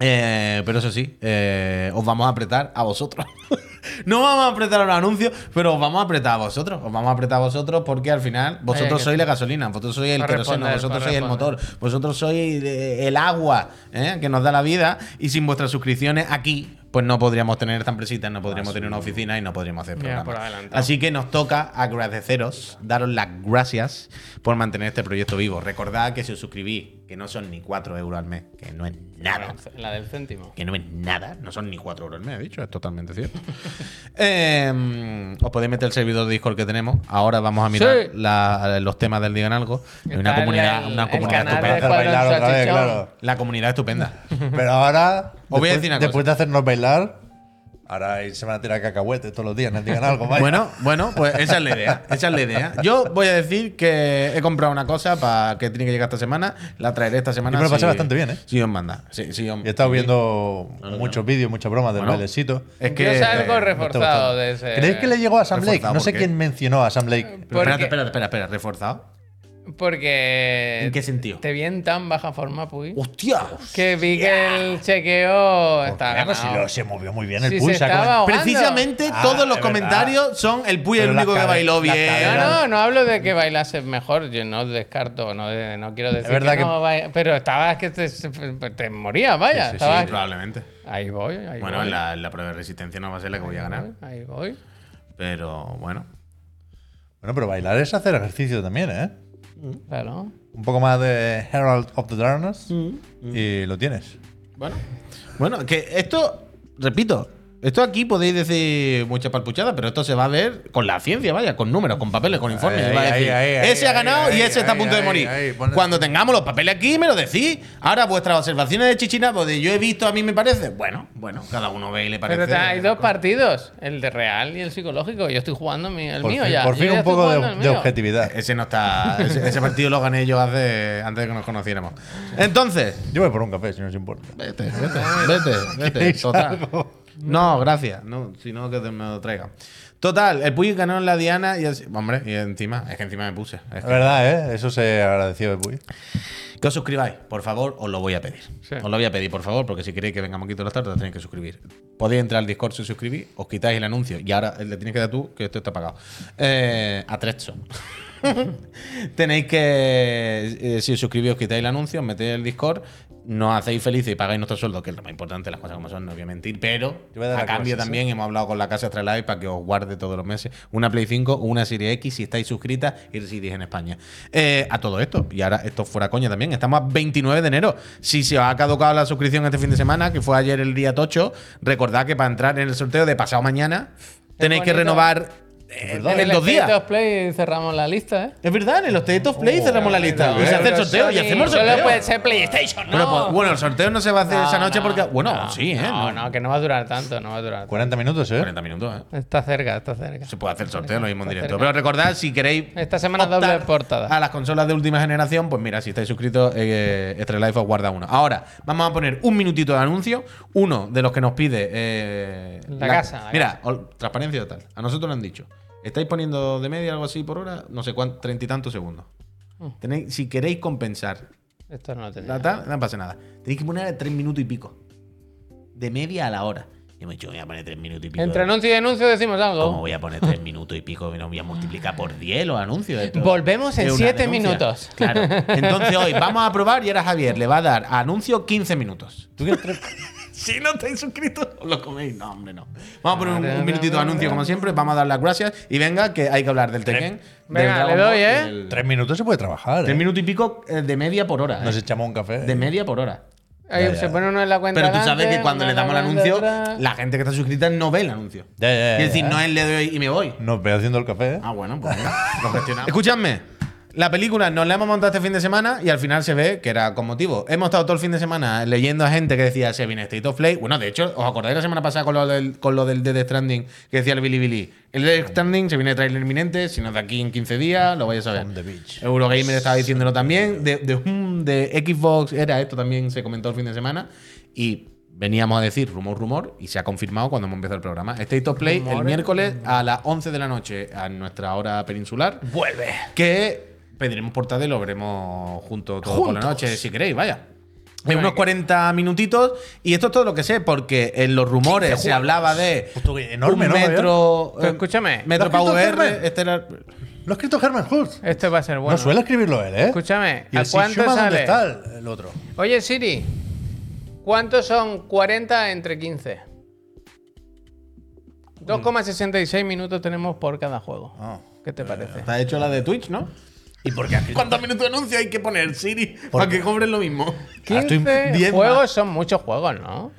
Eh, pero eso sí, eh, os vamos a apretar a vosotros. no vamos a apretar los anuncios, pero os vamos a apretar a vosotros. Os vamos a apretar a vosotros porque al final vosotros que- sois la gasolina, vosotros sois el queroseno, vosotros sois el motor, vosotros sois eh, el agua ¿eh? que nos da la vida. Y sin vuestras suscripciones aquí, pues no podríamos tener esta empresita, no podríamos tener una oficina y no podríamos hacer programas. Así que nos toca agradeceros, daros las gracias por mantener este proyecto vivo. Recordad que si os suscribís, que no son ni 4 euros al mes, que no es nada. La del céntimo. Que no es nada, no son ni 4 euros al mes, he dicho, es totalmente cierto. Eh, os podéis meter el servidor de Discord que tenemos. Ahora vamos a mirar Sí. la- los temas del Digan Algo. Hay una comunidad, el- una comunidad estupenda. Hacer Cuadrón bailar otra vez, Salchichón. claro. La comunidad estupenda. Pero ahora. Os voy a después- decir una Después de hacernos bailar, ahora se van a tirar cacahuetes todos los días, nos digan algo. vaya. Bueno, bueno, pues esa es la idea. Esa es la idea. Yo voy a decir que he comprado una cosa para que tiene que llegar esta semana. La traeré esta semana. Yo me lo pasé si- bastante bien, ¿eh? Si os manda. Sí, sí, os- Y he estado viendo muchos vídeos, muchas bromas del Bueno, bailecito. Es que. Yo salgo eh, reforzado de ese. ¿Creéis que le llegó a Sam Blake? No sé quién mencionó a Sam Blake. Pero Porque- espérate, espérate, espera, espera. ¿Reforzado? Porque. ¿En qué sentido? Te vi en tan baja forma, Puy. ¡Hostia! Que vi que el chequeo está Claro, si lo- se movió muy bien el Si Puy. se estaba. Precisamente Ah, todos los comentarios son el Puy el Pero único que bailó bien. No, no, no hablo de que bailase mejor, yo no descarto, no, no quiero decir verdad que, que- no baila- pero estabas que te, te morías, vaya. Sí, sí, estabas- probablemente. Ahí voy, ahí Bueno, voy. la, en la prueba de resistencia no va a ser la que voy a ganar. Ahí voy. Pero bueno. Bueno, pero bailar es hacer ejercicio también, ¿eh? Claro. Un poco más de Herald of the Darkness y lo tienes. Bueno. Bueno, que esto, repito, esto aquí podéis decir mucha palpuchada, pero esto se va a ver con la ciencia, vaya, con números, con papeles, con informes. Ahí, Se va a ahí, decir, ahí, ahí, ese ha ahí, ganado y ahí, ese está a ahí, punto de morir. Cuando tengamos los papeles aquí, me lo decís. Ahora, vuestras observaciones de Chichinapo de yo he visto, a mí me parece. Bueno, bueno, cada uno ve y le parece. Pero hay dos partidos, el de real y el psicológico. Yo estoy jugando mi- el Por mío fin, ya. por fin un poco de, objetividad. Ese no está. Ese, ese partido lo gané yo hace, antes de que nos conociéramos. Entonces, Yo voy por un café, si no os importa. Vete, vete, vete, vete. ¿Queréis Total. algo? No, gracias. No, si no, que te- me lo traiga. Total, el Puy ganó en la Diana y así- Hombre, y encima, es que encima me puse. Es que, verdad, ¿eh? Eso se agradeció de Puy. que os suscribáis, por favor, os lo voy a pedir. Sí. Os lo voy a pedir, por favor, porque si queréis que vengamos aquí todas las tardes, tenéis que suscribir. Podéis entrar al Discord si os suscribís, os quitáis el anuncio y ahora le tienes que dar tú, que esto está pagado. Eh, a Trecho. Tenéis que, eh, si os suscribís, os quitáis el anuncio, os metéis el Discord, nos hacéis felices y pagáis nuestro sueldo, que es lo más importante, las cosas como son, no voy a mentir, pero a a cambio también hemos hablado con la casa Astralife para que os guarde todos los meses una Play 5 o una Serie X si estáis suscritas y residís en España. Eh, a todo esto, y ahora esto fuera coña también, estamos a 29 de enero. Si se os ha caducado la suscripción este fin de semana, que fue ayer el día tocho, recordad que para entrar en el sorteo de pasado mañana tenéis que renovar eh, verdad. en el dos días. State of Play cerramos la lista, ¿eh? Es verdad, en los State of Play cerramos la lista. Y se hace el sorteo y hacemos el Solo sorteo. puede ser PlayStation, ¿no? Pero, pues, bueno, el sorteo no se va a hacer No, esa noche no, porque. Bueno, no, sí, ¿eh? No, no, que no va a durar tanto, no va a durar tanto. 40 minutos, ¿eh? 40 minutos, ¿eh? Está cerca, está cerca. Se puede hacer el sorteo lo mismo en directo. cerca. Pero recordad, si queréis. Esta semana optar doble portada. A las consolas de última generación, pues mira, si estáis suscritos, eh, Extra Life os guarda uno. Ahora, vamos a poner un minutito de anuncio. Uno de los que nos pide. eh, La casa, la mira, transparencia total. A nosotros nos han dicho. Estáis poniendo de media algo así por hora, no sé cuánto, treinta y tantos segundos. Mm. Tenéis, si queréis compensar Esto no lo tal, no pasa nada. Tenéis que poner tres minutos y pico. De media a la hora. Yo me he dicho, voy a poner tres minutos y pico. Entre anuncio y anuncio decimos algo. ¿Cómo voy a poner tres minutos y pico? No voy a multiplicar por 10 los anuncios. Esto Volvemos en siete denuncia. minutos. Claro. Entonces hoy vamos a probar y ahora Javier le va a dar a anuncio 15 minutos. ¿Tú quieres tres- Si no estáis suscritos, os lo coméis. No, hombre, no. Vamos a poner un, un minutito de anuncio como siempre. Vamos a dar las gracias. Y venga, que hay que hablar del Tekken. del Venga, Dragon le doy, ¿eh? del- Tres minutos se puede trabajar, Tres ¿eh? minutos y pico eh, de media por hora. Nos ¿eh? echamos un café. De media por hora. Ahí Ya, ya. se pone uno en la cuenta. Pero tú sabes delante, que cuando uno le en la damos el cuenta anuncio, atrás. la gente que está suscrita no ve el anuncio. Ya, ya, ya, Es decir, ya. no es le doy y me voy. Nos ve haciendo el café, ¿eh? Ah, bueno, pues venga, lo gestionamos. Escuchadme. La película nos la hemos montado este fin de semana y al final se ve que era con motivo. Hemos estado todo el fin de semana leyendo a gente que decía se viene State of Play. Bueno, de hecho, ¿os acordáis la semana pasada con lo del, con lo del Death Stranding que decía el Billy Billy? El Death Stranding se viene trailer inminente, si no de aquí en 15 días, lo vais a saber. Eurogamer estaba diciéndolo también. De, de, Xbox era esto también se comentó el fin de semana. Y veníamos a decir rumor, rumor, y se ha confirmado cuando hemos empezado el programa. State of Play el miércoles a las 11 de la noche a nuestra hora peninsular. Vuelve. Que pediremos portada y lo veremos juntos todo por la Juntos. noche, si queréis, vaya. En unos 40 minutitos. Y esto es todo lo que sé, porque en los rumores 15 se hablaba de Justo, enorme, un ¿no, metro. Pero eh, escúchame. Metro ¿Lo para VR. Este era- Lo ha escrito Herman Hulst. Este va a ser bueno. No suele escribirlo él, ¿eh? Escúchame, ¿Y ¿a el cuánto Shishuma dónde sale? está el, el otro? Oye, Siri, ¿cuántos son 40 entre 15? 2,66 minutos tenemos por cada juego. Ah. ¿Qué te parece? Está hecho la de Twitch, ¿no? ¿Y por qué? ¿Cuántos minutos de anuncio hay que poner, Siri? ¿Por Para qué? que cobren lo mismo. Ah, estoy 15 10 juegos más. son muchos juegos, ¿no?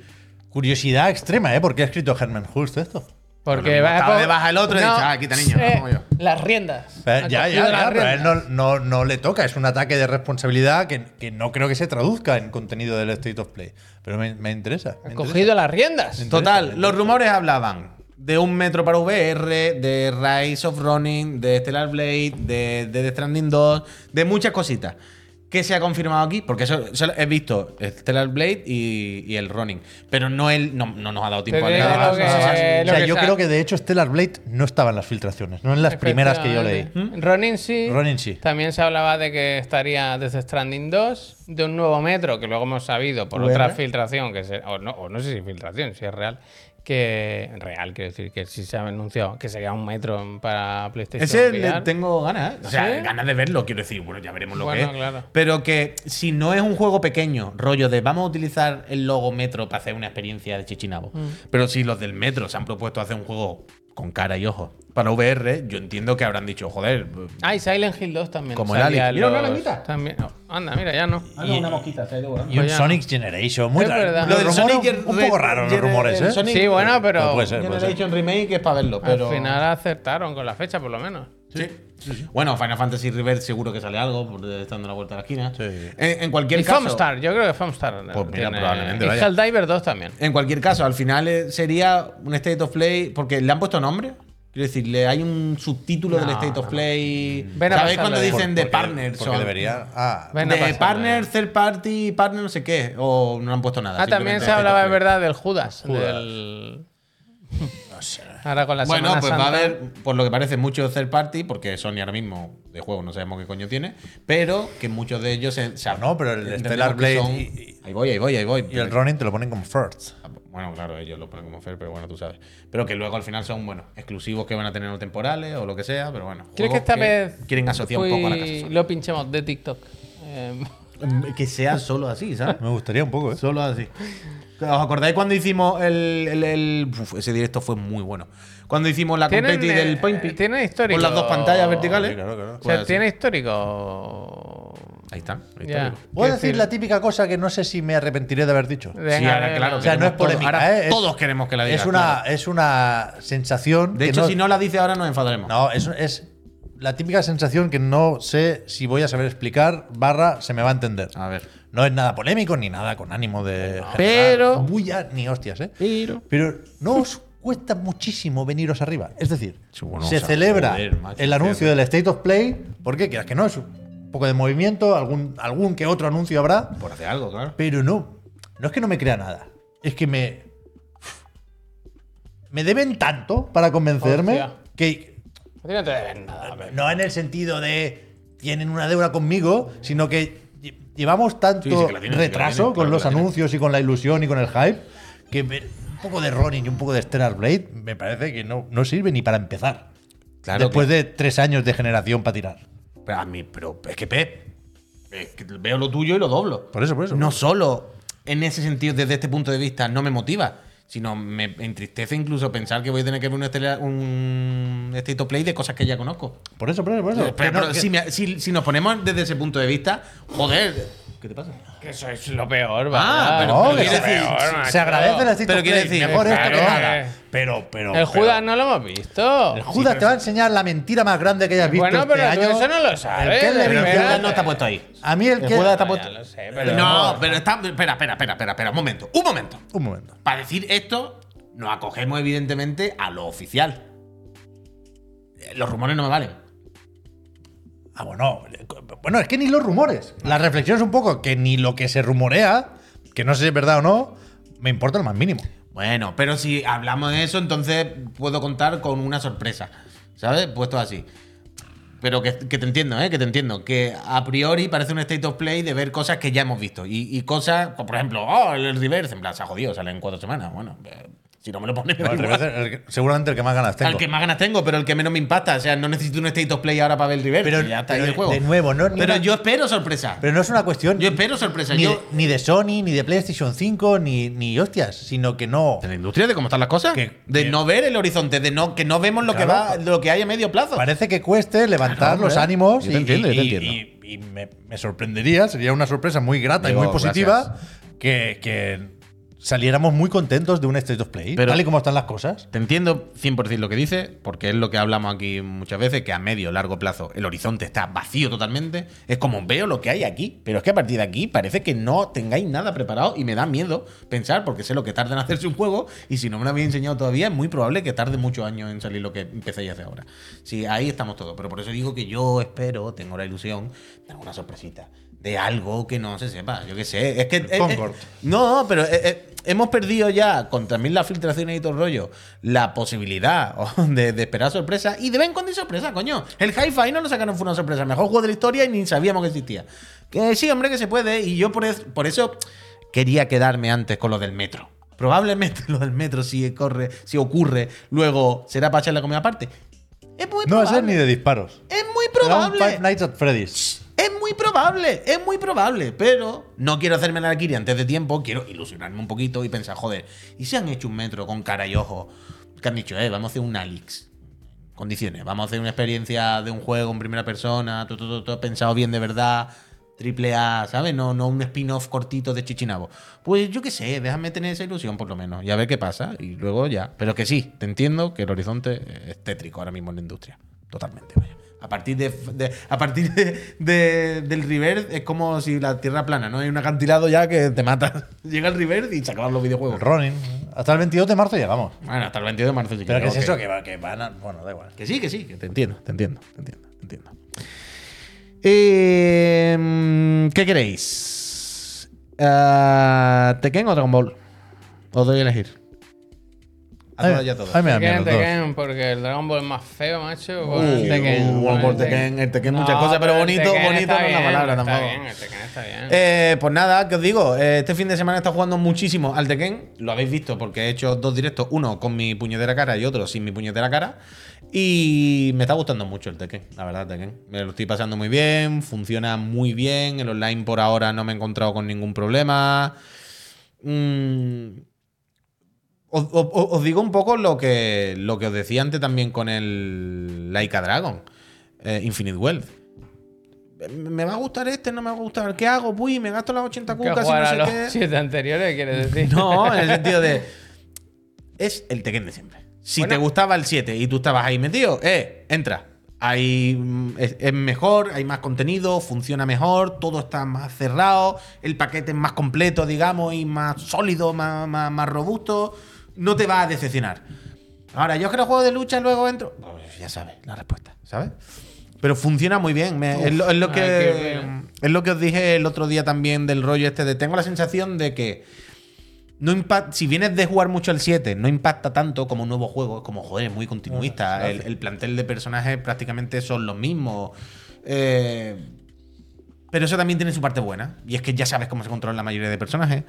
Curiosidad extrema, ¿eh? ¿Por qué ha escrito Herman Hulst esto? Porque va estaba co- de baja el otro y dicho, ah, quita, niño, eh, como yo. Las riendas. Eh, ya, ya, ya, pero a él no, no, no le toca. Es un ataque de responsabilidad que, que no creo que se traduzca en contenido del State of Play. Pero me, me interesa. me Ha interesa. cogido las riendas. Total, los rumores hablaban de un metro para VR, de Rise of Running, de Stellar Blade, de, de The Stranding 2, de muchas cositas. ¿Qué se ha confirmado aquí? Porque eso, eso he visto Stellar Blade y, y el Running. Pero no, él, no, no nos ha dado tiempo a leer lo que-. O sea, yo creo que de hecho Stellar Blade no estaba en las filtraciones, no en las primeras que yo leí. Efectivamente. Ronin sí. Ronin sí. También se hablaba de que estaría desde Stranding 2, de un nuevo metro, que luego hemos sabido por VR. otra filtración, que se- o, no, o no sé si filtración, si es real, que real, quiero decir, que sí se ha anunciado que sería un metro para PlayStation Ese le tengo ganas, ¿eh? O sea, ¿Sí? ganas de verlo, quiero decir. Bueno, ya veremos lo Bueno, que es. claro. Pero que si no es un juego pequeño, rollo de vamos a utilizar el logo Metro para hacer una experiencia de Chichinabo. Mm. Pero si los del Metro se han propuesto hacer un juego con cara y ojos para VR, yo entiendo que habrán dicho, joder. Ah, y Silent Hill 2 también. Como el. Mira, una languita. También. oh, anda, mira, ya no. Ah, no, una mosquita, se ha ido volando. Y un Pues Sonic Generation, muy raro. Lo del rumores Sonic un poco raros los rumores, ¿eh? Sí, bueno, pero Pero puede ser, puede ser. Generation Remake es para verlo, pero. al final acertaron con la fecha, por lo menos. Sí. Bueno, Final Fantasy Rebirth seguro que sale algo, por estando a la vuelta de la esquina. Sí. En, en cualquier Y caso. Yo creo que Foamstar. Pues mira, tiene- probablemente Y. Helldiver 2 también. En cualquier caso, al final eh, sería un State of Play, porque le han puesto nombre. Quiero decir, le hay un subtítulo del State of Play. Ven ¿Sabéis cuando de- dicen de Porque- partner? Porque debería. Ah, de pasarlo partner, de- third party, partner no sé qué. O no han puesto nada. Ah, también se State hablaba, Play. verdad, del Judas. Judas. del- Ahora con la Bueno, Semana pues va a haber, por lo que parece, muchos third party, porque Sony ahora mismo de juego no sabemos qué coño tiene, pero que muchos de ellos se, se- No, pero el Stellar Blade son- y- y- ahí voy, ahí voy, ahí voy. y el Ronin te lo ponen como first. Bueno, claro, ellos lo ponen como fair, pero bueno, tú sabes. Pero que luego al final son, bueno, exclusivos que van a tener no temporales o lo que sea, pero bueno. ¿Quieres que esta vez quieren asociar un poco a la casa. lo pinchemos de TikTok? Eh, Que sea solo así, ¿sabes? Me gustaría un poco, ¿eh? Solo así. ¿Os acordáis cuando hicimos el. el- el- uf, ese directo fue muy bueno. Cuando hicimos la ¿Tienen, completi del eh, Point Peak. ¿tienen histórico? Con las dos pantallas verticales. Sí, claro, claro. o sea, Pues. ¿tiene histórico? Ahí está. digo. ¿Puedo decir la típica cosa que no sé si me arrepentiré de haber dicho? Venga, sí, ahora venga. claro. O sea, no es polémica, todos. ¿eh? Es- todos queremos que la digas. Es una, claro. es una sensación. De que hecho, si no la dice ahora nos enfadaremos. No, es, es la típica sensación que no sé si voy a saber explicar, barra, se me va a entender. A ver. No es nada polémico ni nada con ánimo de. Pero- Bulla ni hostias, ¿eh? Pero. Pero no os cuesta muchísimo veniros arriba. Es decir, bueno, se o sea, celebra joder, macho, el anuncio del State of Play. ¿Por qué? Quieras que no, es un poco de movimiento, algún, algún que otro anuncio habrá. Por hacer algo, claro. Pero no, no es que no me crea nada. Es que me. Me deben tanto para convencerme Hostia. que. No te deben nada. No en el sentido de tienen una deuda conmigo, sino que lle- llevamos tanto Sí, sí que tienen, que retraso tienen, con claro que los anuncios y con la ilusión y con el hype que un poco de Ronin y un poco de Stellar Blade me parece que no, no sirve ni para empezar. Claro Después de tres años de generación para tirar. Pero a mí, pero es que Pep, es que veo lo tuyo y lo doblo. Por eso, por eso. No solo en ese sentido, desde este punto de vista, no me motiva, sino me entristece incluso pensar que voy a tener que ver un, estela- un State of Play de cosas que ya conozco. Por eso, por eso, por eso. Pero, que- si, me- si- si nos ponemos desde ese punto de vista, joder. ¿Qué te pasa? Que eso es lo peor, Ah, ¿verdad? pero- no, pero quiere se, decir, peor, se macho. agradece el State Pero quiere decir, mejor esto que nada. Pero, pero. El pero- Judas no lo hemos visto. El Judas te va a enseñar la mentira más grande que hayas visto Bueno, este pero tú año. eso no lo sabes, El primera. Judas no está puesto ahí. A mí el El que. Judas está Ya puesto. lo sé, pero- No, pero está. Espera, espera, espera, espera, espera. Un momento. Un momento. Un momento. Para decir esto, nos acogemos evidentemente a lo oficial. Los rumores no me valen. Ah, bueno. Bueno, es que ni los rumores. La reflexión es un poco que ni lo que se rumorea, que no sé si es verdad o no, me importa lo más mínimo. Bueno, pero si hablamos de eso, entonces puedo contar con una sorpresa. ¿Sabes? Puesto así. pero que, te entiendo, ¿eh? Que te entiendo. Que a priori parece un state of play de ver cosas que ya hemos visto. Y, y cosas, por ejemplo, oh, el reverse, en plan, se ha jodido, sale en cuatro semanas. Bueno, eh, si no me lo pones, me Bueno, el el seguramente el que más ganas tengo. Al que más ganas tengo, pero el que menos me impacta. O sea, no necesito un state of play ahora para ver el reverse. Pero- ya está ahí el juego. de nuevo, no- Pero una- yo espero sorpresa. Pero no es una cuestión yo espero sorpresa. ni, yo, de, ni de Sony, ni de PlayStation 5, ni, ni hostias, sino que no. de la industria, de cómo están las cosas. Que- de que- no ver el horizonte, de no que no vemos lo que va, lo que hay a medio plazo. Parece que cueste levantar Claro, los ánimos Yo y, entiendo, yo te entiendo. y- y me, me sorprendería, sería una sorpresa muy grata Digo, y muy positiva gracias. que, que saliéramos muy contentos de un State of Play, Pero- tal y como están las cosas. Te entiendo 100% lo que dice, porque es lo que hablamos aquí muchas veces, que a medio largo plazo el horizonte está vacío totalmente. Es como veo lo que hay aquí, pero es que a partir de aquí parece que no tengáis nada preparado y me da miedo pensar, porque sé lo que tarda en hacerse un juego y si no me lo habéis enseñado todavía, es muy probable que tarde muchos años en salir lo que empecéis a hacer ahora. Sí, ahí estamos todos, pero por eso digo que yo espero, tengo la ilusión de alguna sorpresita. De algo que no se sepa, yo qué sé. Es que. eh, eh, Concord. no, pero eh, hemos perdido ya, con también las filtraciones y todo el rollo, la posibilidad oh, de, de esperar sorpresa. Y de vez en cuando hay sorpresa, coño. El Hi-Fi no lo sacaron, fue una sorpresa. Mejor juego de la historia y ni sabíamos que existía. Que sí, hombre, que se puede. Y yo por, por eso quería quedarme antes con lo del metro. Probablemente lo del metro, si corre, si ocurre, luego será para echar la comida aparte. Es muy No va a ser ni de disparos. Es muy un probable. Five Nights at Freddy's. Es muy probable, es muy probable, pero no quiero hacerme la Valkyrie antes de tiempo, quiero ilusionarme un poquito y pensar, joder, ¿y si han hecho un metro con cara y ojo? Que han dicho, eh, vamos a hacer un Alix. Condiciones, vamos a hacer una experiencia de un juego en primera persona, todo, todo, todo pensado bien de verdad, triple A, ¿sabes? No, no un spin-off cortito de Chichinabo. Pues yo qué sé, déjame tener esa ilusión por lo menos y a ver qué pasa y luego ya. Pero que sí, te entiendo que el horizonte es tétrico ahora mismo en la industria. Totalmente, vaya. A partir, de, de- a partir de, de- del reverse es como si la tierra plana, ¿no? Hay un acantilado ya que te mata. Llega el reverse y se acaban los videojuegos. El Ronin. Hasta el 22 de marzo llegamos. Bueno, hasta el 22 de marzo. si Pero ¿qué es eso? Que, va- que van a. Bueno, da igual. Que sí, que sí, que te entiendo, te entiendo, te entiendo, te entiendo. Eh, ¿Qué queréis? Ah, ¿Tekken o Dragon Ball? Os doy a elegir. A todas y a todas. Ay, me da miedo Tekken, porque el Dragon Ball es más feo, macho. Uh, el Tekken. bueno, con por Tekken, el Tekken muchas cosas, pero bonito, bonito está no es la bien, palabra está tampoco. bien, el Tekken está bien. Eh, pues nada, que os digo, eh, este fin de semana he estado jugando muchísimo al Tekken. Lo habéis visto porque he hecho dos directos, uno con mi puñetera cara y otro sin mi puñetera cara. Y me está gustando mucho el Tekken, la verdad, Tekken. Me lo estoy pasando muy bien, funciona muy bien. El online por ahora no me he encontrado con ningún problema. Mm, os, os- os digo un poco lo que, lo que os decía antes también con el Laika Dragon, eh, Infinite Wealth. Me va a gustar este, no me va a gustar. ¿Qué hago? Uy, me gasto las 80 Que cucas y no sé los qué. siete anteriores, quieres decir. No, en el sentido de. Es el Tekken de siempre. Si Bueno. te gustaba el 7 y tú estabas ahí metido, eh, entra. Hay, mm, es, es mejor, hay más contenido, funciona mejor, todo está más cerrado, el paquete es más completo, digamos, y más sólido, más, más, más robusto. No te va a decepcionar. Ahora, yo quiero juego de lucha, luego entro. Pues ya sabes la respuesta, ¿sabes? Pero funciona muy bien. me- es, lo, es que, es lo que os dije el otro día también del rollo este de. Tengo la sensación de que no impact- si vienes de jugar mucho el 7, no impacta tanto como un nuevo juego. Es como, joder, es muy continuista. El, el plantel de personajes prácticamente son los mismos. Eh, pero eso también tiene su parte buena. Y es que ya sabes cómo se controla la mayoría de personajes.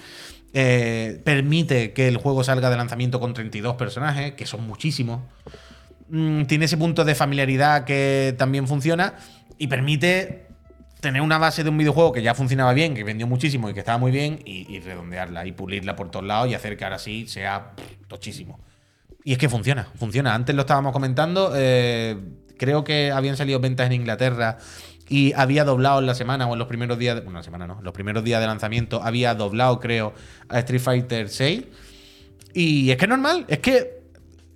Eh, permite que el juego salga de lanzamiento con 32 personajes, que son muchísimos. Mm, tiene ese punto de familiaridad que también funciona. Y permite tener una base de un videojuego que ya funcionaba bien, que vendió muchísimo y que estaba muy bien, y, redondearla y pulirla por todos lados y hacer que ahora sí sea tochísimo. Y es que funciona, funciona. Antes lo estábamos comentando, eh, creo que habían salido ventas en Inglaterra y había doblado en la semana o en los primeros días, de, bueno, la semana no, los primeros días de lanzamiento había doblado, creo, a Street Fighter 6. Y es que es normal, es que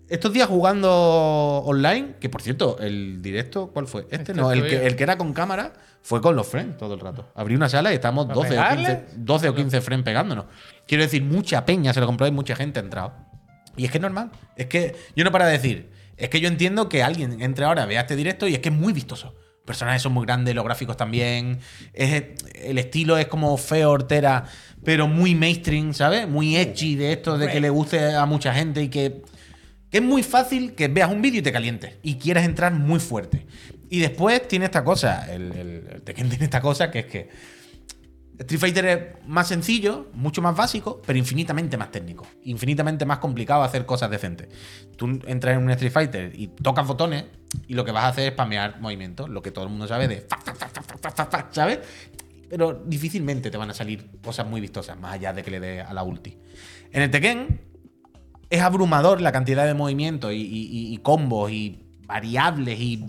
estos días jugando online, que por cierto, el directo, ¿cuál fue? Este, Este no, el que, el que era con cámara fue con los friends todo el rato. Abrí una sala y estamos ¿Para 12 o, 15, pegarles? 12 o 15 friends pegándonos. Quiero decir, mucha peña se lo compró y mucha gente ha entrado. Y es que es normal. Es que yo no para de decir. Es que yo entiendo que alguien entre ahora, vea este directo y es que es muy vistoso. Personajes son muy grandes, los gráficos también. El estilo es como feo, hortera, pero muy mainstream, ¿sabes? Muy edgy de esto, de que le guste a mucha gente y que. Que es muy fácil que veas un vídeo y te calientes y quieras entrar muy fuerte. Y después tiene esta cosa, el, el, el Tekken tiene esta cosa que es que Street Fighter es más sencillo, mucho más básico, pero infinitamente más técnico. Infinitamente más complicado hacer cosas decentes. Tú entras en un Street Fighter y tocas botones y lo que vas a hacer es spamear movimientos, lo que todo el mundo sabe de fa, fa, fa, ¿sabes? Pero difícilmente te van a salir cosas muy vistosas, más allá de que le dé a la ulti. En el Tekken es abrumador la cantidad de movimientos y, y combos y variables y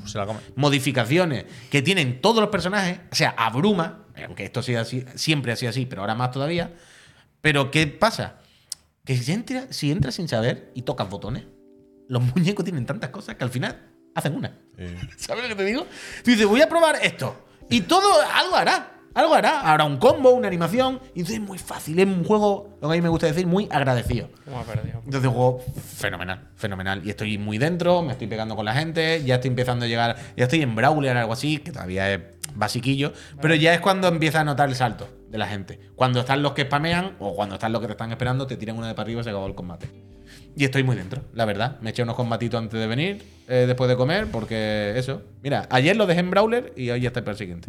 modificaciones que tienen todos los personajes. O sea, abruma aunque esto sea así, siempre ha sido así, pero ahora más todavía. Pero ¿qué pasa? Que si, entra- si entras sin saber y tocas botones, los muñecos tienen tantas cosas que al final hacen una. ¿Sabes lo que te digo? Tú dices, voy a probar esto. Y todo, algo hará. Algo hará. Habrá un combo, una animación. Y entonces es muy fácil. Es un juego, lo que a mí me gusta decir, muy agradecido. Entonces juego fenomenal, fenomenal. Y estoy muy dentro, me estoy pegando con la gente, ya estoy empezando a llegar, ya estoy en Brawler o algo así, que todavía es basiquillo, pero ya es cuando empieza a notar el salto de la gente. Cuando están los que spamean o cuando están los que te están esperando, te tiran una de para arriba y se acabó el combate. Y estoy muy dentro, la verdad. Me eché unos combatitos antes de venir, eh, después de comer, porque eso. Mira, ayer lo dejé en Brawler y hoy ya está el siguiente.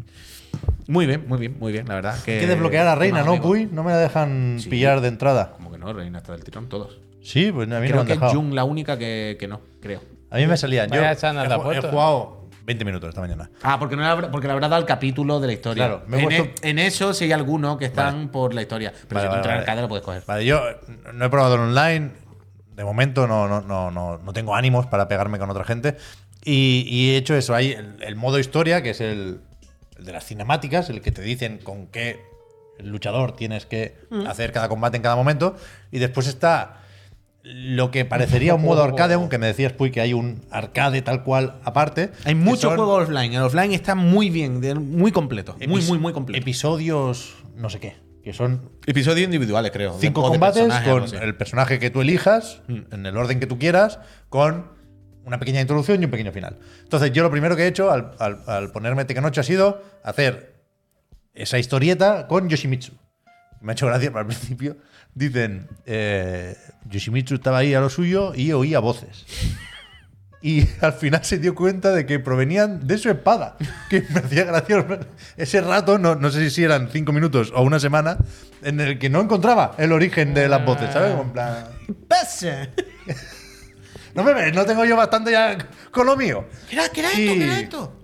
Muy bien, muy bien, muy bien, la verdad. Que, Hay que desbloquear a Reina, ¿no. Puy? No me la dejan Sí. pillar de entrada. Como que no, Reina está del tirón, todos. Sí, pues a mí no me Creo han que es. Jung la única que, que no, creo. A mí me salían. Yo he, he jugado 20 minutos esta mañana. Ah, porque, no le habrá, porque le habrá dado el capítulo de la historia. Claro, me he en, puesto- e- en eso sí hay algunos que están por la historia. Pero Vale, si tú vale, entras en vale. arcade lo puedes coger. Vale, yo no he probado el online. De momento no, no, no, no, no tengo ánimos para pegarme con otra gente. Y, y he hecho eso. Hay el, el modo historia, que es el, el de las cinemáticas, el que te dicen con qué luchador tienes que Mm. hacer cada combate en cada momento. Y después está lo que parecería un modo arcade, aunque me decías, Puy, que hay un arcade tal cual aparte. Hay son juegos offline. El offline está muy bien, muy completo. Muy, muy, muy completo. Episodios, no sé qué, que son Episodios individuales, creo. cinco de combates con no sé. el personaje que tú elijas, Mm. en el orden que tú quieras, con una pequeña introducción y un pequeño final. Entonces, yo lo primero que he hecho al, al- al ponerme Tekken 8 ha sido hacer esa historieta con Yoshimitsu. Me ha hecho gracia, al principio dicen, eh, Yoshimitsu estaba ahí a lo suyo y oía voces. Y al final se dio cuenta de que provenían de su espada. Que me hacía gracia. Ese rato, no, no sé si eran cinco minutos o una semana, en el que no encontraba el origen de las voces, ¿sabes? Como en plan, ¡Pasa! no me ves, no tengo yo bastante ya con lo mío. ¿Qué era, qué era esto? ¿Qué era esto?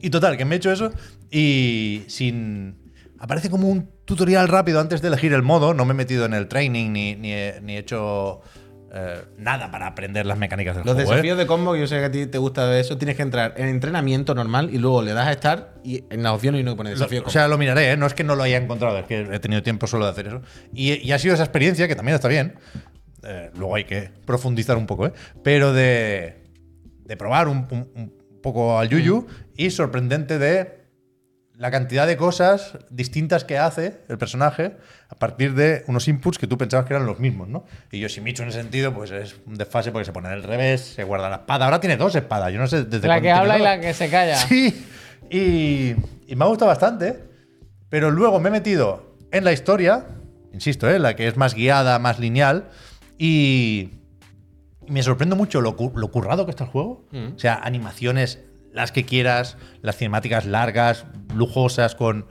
Y total, que me he hecho eso y sin... Aparece como un tutorial rápido antes de elegir el modo. No me he metido en el training ni, ni he, ni he hecho eh, nada para aprender las mecánicas del Los juego. ¿eh? desafíos de combo, yo sé que a ti te gusta de eso, tienes que entrar en entrenamiento normal y luego le das a estar y en las opciones y no pone Lo- desafío de o sea, lo miraré, ¿eh? no es que no lo haya encontrado, es que he tenido tiempo solo de hacer eso. Y, y ha sido esa experiencia, que también está bien. eh, luego hay que profundizar un poco, ¿eh? Pero de, de probar un, un- un poco al Yuyu y sorprendente de la cantidad de cosas distintas que hace el personaje a partir de unos inputs que tú pensabas que eran los mismos, ¿no? Y Yoshimitsu en ese sentido, pues es un desfase porque se pone al revés, se guarda la espada. Ahora tiene dos espadas, yo no sé desde La que habla y la que se calla. Sí, y, y me ha gustado bastante, pero luego me he metido en la historia, insisto, ¿eh? la que es más guiada, más lineal, y, me sorprende mucho lo, cu- lo currado que está el juego. O sea, animaciones, las que quieras, las cinemáticas largas, lujosas, con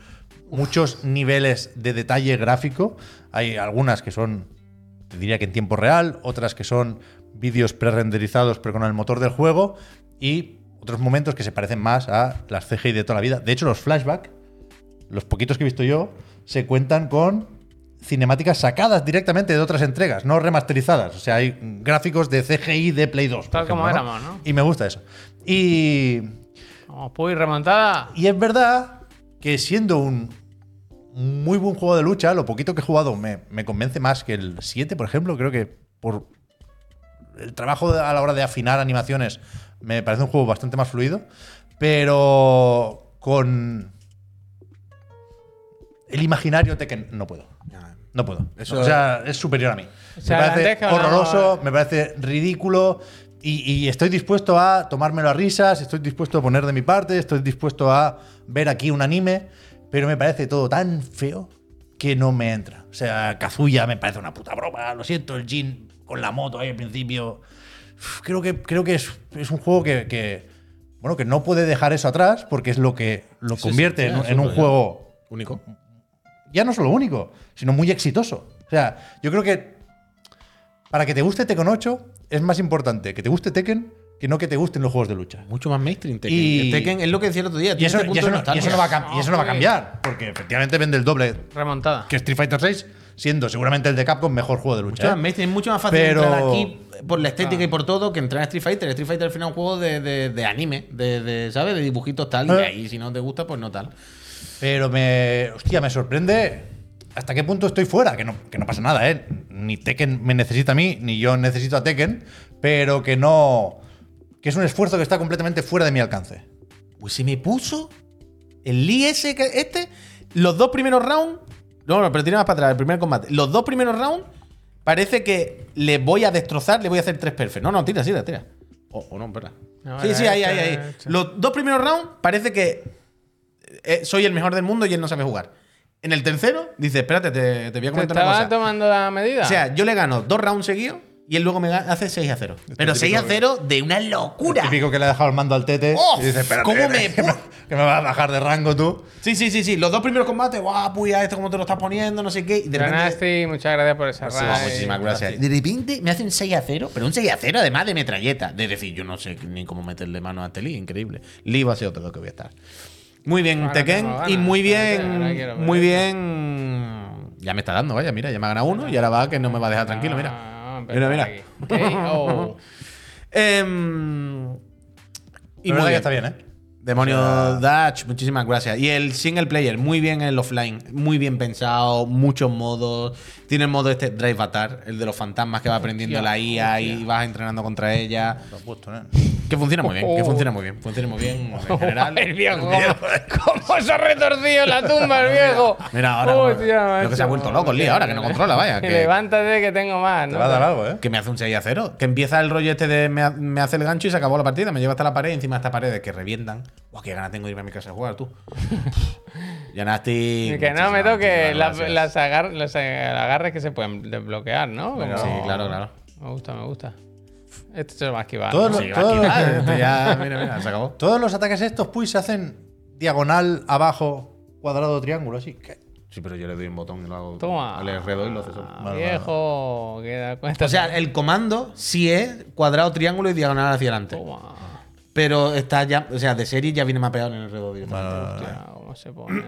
muchos niveles de detalle gráfico. Hay algunas que son, te diría que en tiempo real, otras que son vídeos pre-renderizados pero con el motor del juego y otros momentos que se parecen más a las CGI de toda la vida. De hecho, los flashbacks, los poquitos que he visto yo, se cuentan con cinemáticas sacadas directamente de otras entregas, no remasterizadas. O sea, hay gráficos de CGI de Play 2. por Tal como ejemplo, éramos, ¿no? Y me gusta eso. Y, Vamos, Puy, remontada. y es verdad que siendo un muy buen juego de lucha, lo poquito que he jugado me, me convence más que el 7, por ejemplo. Creo que por el trabajo a la hora de afinar animaciones me parece un juego bastante más fluido. Pero con el imaginario Tekken no puedo. No puedo. Eso- o sea, es superior a mí. O sea, me parece horroroso, me parece ridículo. Y, y estoy dispuesto a tomármelo a risas, estoy dispuesto a poner de mi parte, estoy dispuesto a ver aquí un anime, pero me parece todo tan feo que no me entra. O sea, Kazuya me parece una puta broma, lo siento, el Jin con la moto ahí al principio. creo que, creo que es, es un juego que, que, bueno, que no puede dejar eso atrás porque es lo que lo convierte sí, en, eso en un juego Único. ya no solo único, sino muy exitoso. O sea, yo creo que para que te guste Tekken 8 es más importante que te guste Tekken que no que te gusten los juegos de lucha. Mucho más mainstream Tekken. Y- Tekken es lo que decía el otro día. Y eso, y no, y nostalgia. eso no va a, cam- y eso no va a No, cambiar, porque efectivamente vende el doble Remontada. que Street Fighter 6, siendo seguramente el de Capcom mejor juego de lucha. Mucho más ¿eh? mainstream, es mucho más fácil Pero- entrar aquí por la estética y por todo que entrar en Street Fighter. Street Fighter al final es un juego de, de- de anime, de, de, ¿sabes? De dibujitos tal. Y Eh. ahí si no te gusta, pues no tal. Pero me. Hostia, me sorprende hasta qué punto estoy fuera. Que no, que no pasa nada, ¿eh? Ni Tekken me necesita a mí, ni yo necesito a Tekken. Pero que no. Que es un esfuerzo que está completamente fuera de mi alcance. Pues se me puso el Lee ese, este, los dos primeros rounds. No, no, pero tira más para atrás, el primer combate. Los dos primeros rounds parece que le voy a destrozar, le voy a hacer tres perfectos. No, no, tira, tira, tira. O, o no, espera. No, sí, sí, ahí, ahí, ahí. Los dos primeros rounds parece que eh, soy el mejor del mundo y él no sabe jugar. En el tercero, dice, espérate, te, te voy a ¿Te comentar una estaba cosa. tomando la medida? O sea, yo le gano dos rounds seguidos y él luego me hace 6 a 0. Pero 6 a 0 de una locura. Típico que le ha dejado el mando al tete. ¡Oh! y dice, espérate, ¿Cómo me- que, me, que me vas a bajar de rango tú. Sí, sí, sí, sí. Los dos primeros combates, guau, puya, esto como te lo estás poniendo, no sé qué. Y de repente. Ganaste, muchas gracias por esa Sí, raid. muchísimas gracias. De repente me hacen 6 a 0, pero un 6 a 0 además de metralleta. De decir, yo no sé ni cómo meterle mano a este Lee, increíble. Lee va a ser otro lo que voy a estar. Muy bien, Ahora Tekken. Y muy bien. Muy bien. Ya me está dando, vaya, mira, ya me ha ganado uno y ahora va que no me va a dejar tranquilo, mira. Ah, Mira, mira. Em, y muy bien. está bien, ¿eh? Demonio Dutch, muchísimas gracias. Y el single player, muy bien en el offline, muy bien pensado, muchos modos. Tiene el modo este Drive Atar, el de los fantasmas que va aprendiendo Hostia, la IA y vas entrenando contra ella. Lo has puesto, ¿eh? Que funciona muy bien, que Oh. funciona muy bien, funciona muy bien en general. el viejo, ¿cómo, cómo se ha retorcido en la tumba el viejo? Mira, ahora Hostia, lo que se ha vuelto loco el lío ahora, que no controla, vaya. Que, Levántate que tengo más, Te ¿no? va a dar algo, ¿eh? que me hace un 6 a 0. Que empieza el rollo este de me, ha- me hace el gancho y se acabó la partida. Me lleva hasta la pared y encima de esta pared que revientan. Buah, qué ganas tengo de irme a mi casa a jugar, tú. ya Nasty. Y que no me toque la- las agar- agarres que se pueden desbloquear, ¿no? Pero- Sí, claro, claro. Me gusta, me gusta. Este se lo va a esquivar. Todos ¿no? los- Sí, va a esquivar, ya, mira, mira, se acabó. Todos los ataques estos, pues, se hacen diagonal, abajo, cuadrado, triángulo, así. ¿Qué? Sí, pero yo le doy un botón y lo hago. Toma. Le redoy y lo hace solo. Ah, Viejo, queda cuenta. O sea, el comando sí es cuadrado, triángulo y diagonal hacia adelante. Toma. Pero está ya, o sea, de serie ya viene mapeado en el redoy. directamente. Hostia, ¿cómo se pone?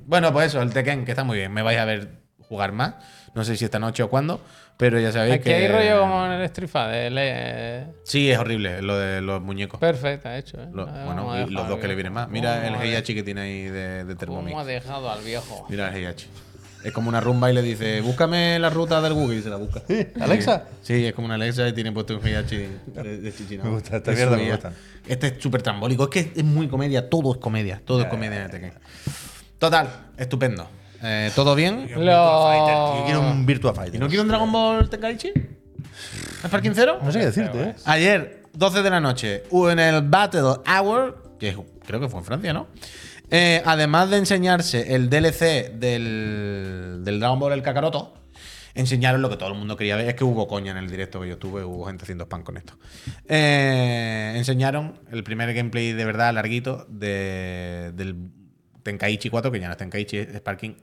Bueno, pues eso, el Tekken, que está muy bien. Me vais a ver jugar más. No sé si esta noche o cuándo, pero ya sabéis Aquí que. hay rollo como en el Street Fighter. le- Sí, es horrible lo de los muñecos. Perfecto, hecho. ¿eh? Lo- bueno, y los dos que le vienen más. Mira el ¿Cómo ha Heihachi que tiene ahí de, de Thermomix. ¿Cómo ha dejado al viejo? Mira el Heihachi. Es como una rumba y le dice, búscame la ruta del Google y se la busca. Sí, Alexa. Sí, es como una Alexa y tiene puesto un Heihachi de, de chichina. Me gusta, esta Es mierda me gusta. Este es súper trambólico. Es que es muy comedia. Todo es comedia. Todo es comedia en Tekken. Total, estupendo. Eh, ¿Todo bien? Yo quiero un Virtua Fighter. ¿Y no quiero un Dragon Ball Tenkaichi? ¿Es para 15 No sé qué decirte, ¿eh? Ayer, 12 de la noche, hubo en el Battle Hour, que creo que fue en Francia, ¿no? Eh, además de enseñarse el DLC del, del Dragon Ball El Kakaroto, enseñaron lo que todo el mundo quería ver. Es que hubo coña en el directo que yo tuve, hubo gente haciendo spam con esto. Eh, enseñaron el primer gameplay de verdad larguito de, del Tenkaichi 4, que ya no es Tenkaichi, es Sparking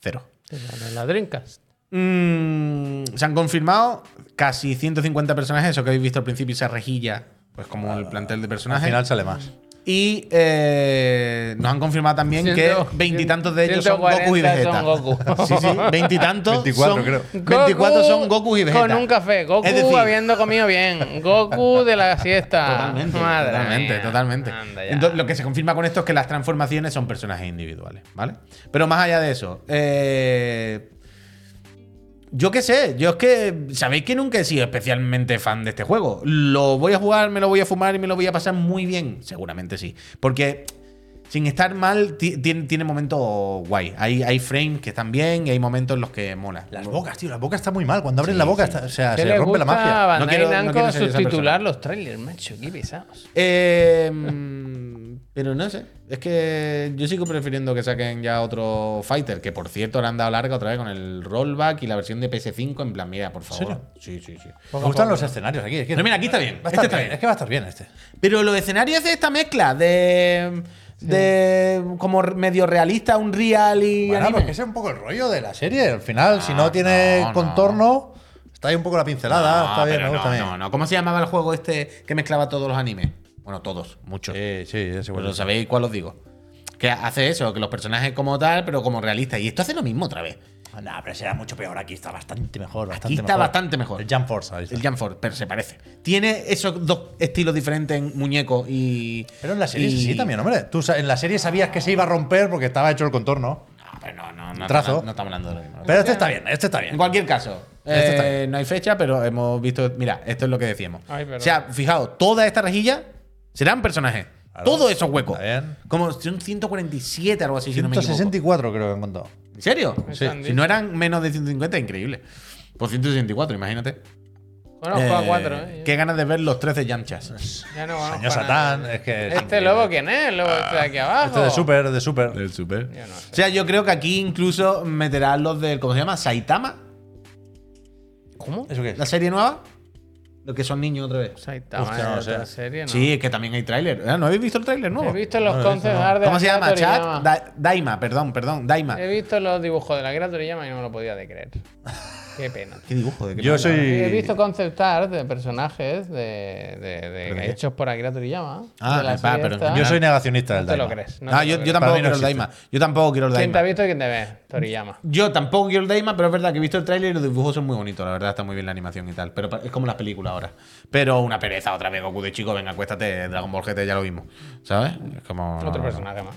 0. De la Dreamcast. Mm, se han confirmado casi 150 personajes, eso que habéis visto al principio, esa rejilla, pues como el plantel de Al personajes. final sale más. Y eh, nos han confirmado también que veintitantos de ellos son Goku y 140 Vegeta. son Goku. Sí, sí, veintitantos 24 son, creo. 24 son Goku y Vegeta. Con un café. Goku Es decir, habiendo comido bien. Goku de la siesta. Totalmente, Madre totalmente, mía. totalmente. Entonces, lo que se confirma con esto es que las transformaciones son personajes individuales, ¿vale? Pero más allá de eso, eh, yo qué sé, yo es que sabéis que nunca he sido especialmente fan de este juego. Lo voy a jugar, me lo voy a fumar y me lo voy a pasar muy bien, seguramente sí, porque sin estar mal ti- tiene, tiene momentos guay. Hay, hay frames que están bien y hay momentos en los que mola. Las bocas, tío. La boca está muy mal. Cuando abren Sí, la boca, sí. está- o sea, ¿Qué se le rompe la magia. Bandai No quiero- no quiero persona. los trailers, macho? Qué pesados. Eh, Pero no sé. Es que yo sigo prefiriendo que saquen ya otro Fighter, que por cierto le han dado larga otra vez con el rollback y la versión de PS5. En plan, mira, por favor. Sí, sí, sí. Me gustan los escenarios aquí. es que- No, mira, aquí está bien. Va a Este estar bien. bien. Es que va a estar bien este. Pero los escenarios de esta mezcla de. de. como medio realista, un real y. Bueno, anime. porque ese es un poco el rollo de la serie. Al final, si no tiene no, no. contorno, está ahí un poco la pincelada. No, está bien, me gusta no, no, no. ¿Cómo se llamaba el juego este que mezclaba todos los animes? Bueno, todos, muchos. Sí, sí, ese Pues bueno. lo sabéis cuál os digo. Que hace eso, que los personajes como tal, pero como realistas. Y esto hace lo mismo otra vez. No, pero será mucho peor. Aquí está bastante mejor. Bastante Aquí está mejor. bastante mejor. El Jump Force. ahí está. El Jump Force, pero se parece. Tiene esos dos estilos diferentes en muñeco y. Pero en la serie y- sí también, hombre. Tú sa- en la serie sabías que se iba a romper porque estaba hecho el contorno. No, pero no, no, no, Trazo. no estamos hablando de lo mismo. Pero este está bien, este está En bien. cualquier caso, Este está eh, no hay fecha, pero hemos visto. Mira, esto es lo que decíamos. Ay, perdón. o sea, fijaos, toda esta rejilla serán personajes. Todos esos huecos. Como son 147, algo así, si no me equivoco. 164 creo que han contado. ¿En serio? Sí. Si no eran menos de 150, increíble. Por 164, imagínate. Conozco a Eh, cuatro, ¿eh? Qué ganas de ver los 13 Yamchas. Ya no conozco Señor Satán, es que. es ¿Este increíble. lobo quién es? El lobo este de aquí abajo. Este de Super, de Super. Del super. Yo no sé. O sea, yo creo que aquí incluso meterán los del. ¿Cómo se llama? Saitama. ¿Cómo? ¿Eso qué es? La serie nueva. Los que son niños otra vez. Saitama Hostia, no es lo sé. serie, ¿no? Sí, es que también hay tráiler. Ah, ¿No habéis visto el tráiler nuevo? He visto los No lo he concept visto, no. art de ¿Cómo se llama? Chat. Da- Daima, perdón, perdón. Daima. He visto los dibujos de la Akira Toriyama y no me lo podía de creer. Qué pena. ¿Qué dibujo? ¿De qué Yo soy-? He visto concept art de personajes de, de- de- ¿Pero de qué? hechos por Akira Toriyama. Ah, de la va, serie pero esta. Yo soy negacionista del No te lo Daima. crees. no Ah, te yo, lo yo crees. tampoco no quiero el. Daima. Yo tampoco quiero el ¿Quién te ha Daima. visto y quién te ve? Toriyama. Yo tampoco quiero el Daima, pero es verdad que he visto el tráiler y los dibujos son muy bonitos. La verdad está muy bien la animación y tal. Pero es como las películas ahora. Pero una pereza otra vez, Goku de chico, venga, acuéstate, Dragon Ball GT ya lo vimos. ¿Sabes? Es como. Otro personaje más.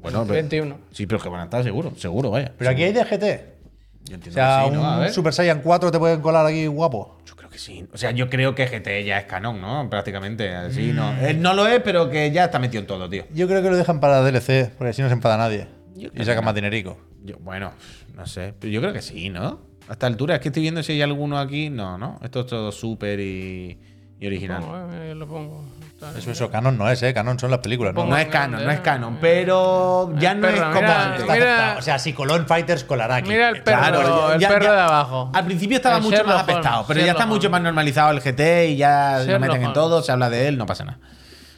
Bueno, pero- 21. Sí, pero que van a estar seguro, seguro, vaya. Pero aquí hay de GT. Yo O entiendo sea, que sí, ¿no? A un ver. Super Saiyan 4 te pueden colar aquí guapo. Yo creo que sí. O sea, yo creo que GT ya es canon, ¿no? Prácticamente. Así, ¿no? Mm. Eh, no lo es, pero que ya está metido en todo, tío. Yo creo que lo dejan para DLC, porque así no se enfada nadie. Y sacan no. más dinerico. Yo- bueno, no sé. Pero yo creo que sí, ¿no? A esta altura es que estoy viendo si hay alguno aquí. No, no. Esto es todo súper y, y original. Pongo, eh, yo lo pongo. Eso, eso, canon no es, ¿eh? Canon son las películas, ¿no? No es canon, no es canon, pero ya no es como mira, antes. Está mira- aceptado. o sea, si Colón Fighters colará aquí. Mira el perro, Claro, el ya- perro ya- de abajo. Al principio estaba El mucho más apestado, Holmes, pero ya está mucho Holmes. más normalizado el GT y ya lo meten en Holmes. todo, se habla de él, no pasa nada.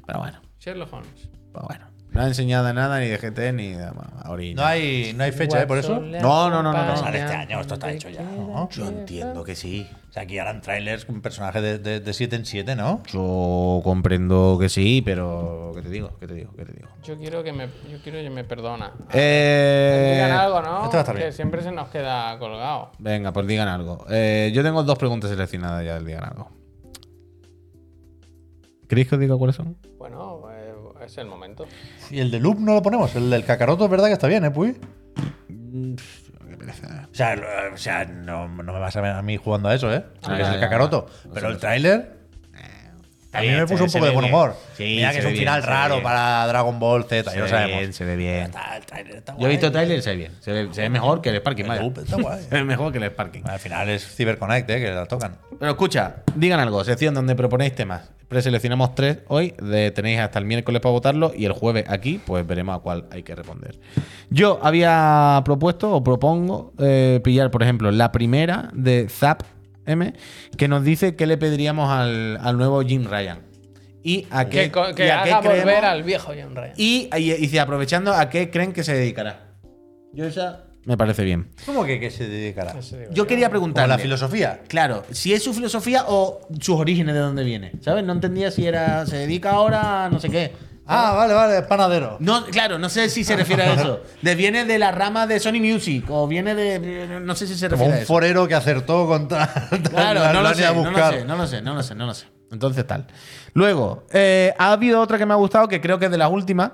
Pero bueno, Sherlock Holmes. pues bueno. No ha enseñado nada ni de GT ni de original. No hay, no hay fecha, ¿eh? Por eso. No, no, no, no, no. Sale este año, esto está hecho ya, ¿no? Yo entiendo que sí. O sea, aquí harán trailers con personajes de, de, de 7 en 7, ¿no? Yo comprendo que sí, pero ¿qué te digo? ¿Qué te digo? ¿Qué te digo? Yo quiero que me, yo quiero que me perdona. Eh, Digan algo, ¿no? este va a estar que bien. siempre se nos queda colgado. Venga, pues digan algo. Eh, yo tengo dos preguntas seleccionadas ya del digan algo. ¿Queréis que os diga cuáles son? Bueno, eh, es el momento. Y el de Loop no lo ponemos. El del Kakaroto es verdad que está bien, ¿eh, Puy? Qué pereza. O sea, o sea no, no me vas a ver a mí jugando a eso, ¿eh? Ah, que es ya, el ya, Kakaroto. ya. Pero el sé. tráiler a mí me puso un poco de buen humor. Sí, Mira que es un final raro para Dragon Ball Z, Se ya lo ve sabemos. bien, se ve bien. Está, el tráiler está Yo he guay. visto el trailer, se ve bien. Se ve, se ve mejor que el Sparking, El vaya. Loop está guay. Se ve mejor que el Sparking. Al final es CyberConnect, ¿eh? Que la tocan. Pero escucha, digan algo, sección donde proponéis temas. Preseleccionamos tres hoy, de, tenéis hasta el miércoles para votarlo y el jueves aquí, pues veremos a cuál hay que responder. Yo había propuesto o propongo eh, pillar, por ejemplo, la primera de Zap M, que nos dice qué le pediríamos al, al nuevo Jim Ryan. Y a qué, Que, co- que y a qué haga creemos- volver al viejo John Ryan. y, y, y si aprovechando a qué creen que se dedicará. Yo esa me parece bien. ¿Cómo que, que se dedicará? Yo quería Como preguntarle. la filosofía. Claro, si es su filosofía o sus orígenes de dónde viene. ¿Sabes? No entendía si era. Se dedica ahora a no sé qué. Ah, vale, vale, es panadero. No, claro, no sé si se refiere a eso. De, viene de la rama de Sony Music o viene de. No sé si se Como refiere a un eso. forero que acertó contra. Claro, la- no lo, sé, no lo sé, no lo sé, no lo sé, no lo sé. Entonces tal. Luego, eh, ha habido otra que me ha gustado, que creo que es de las últimas,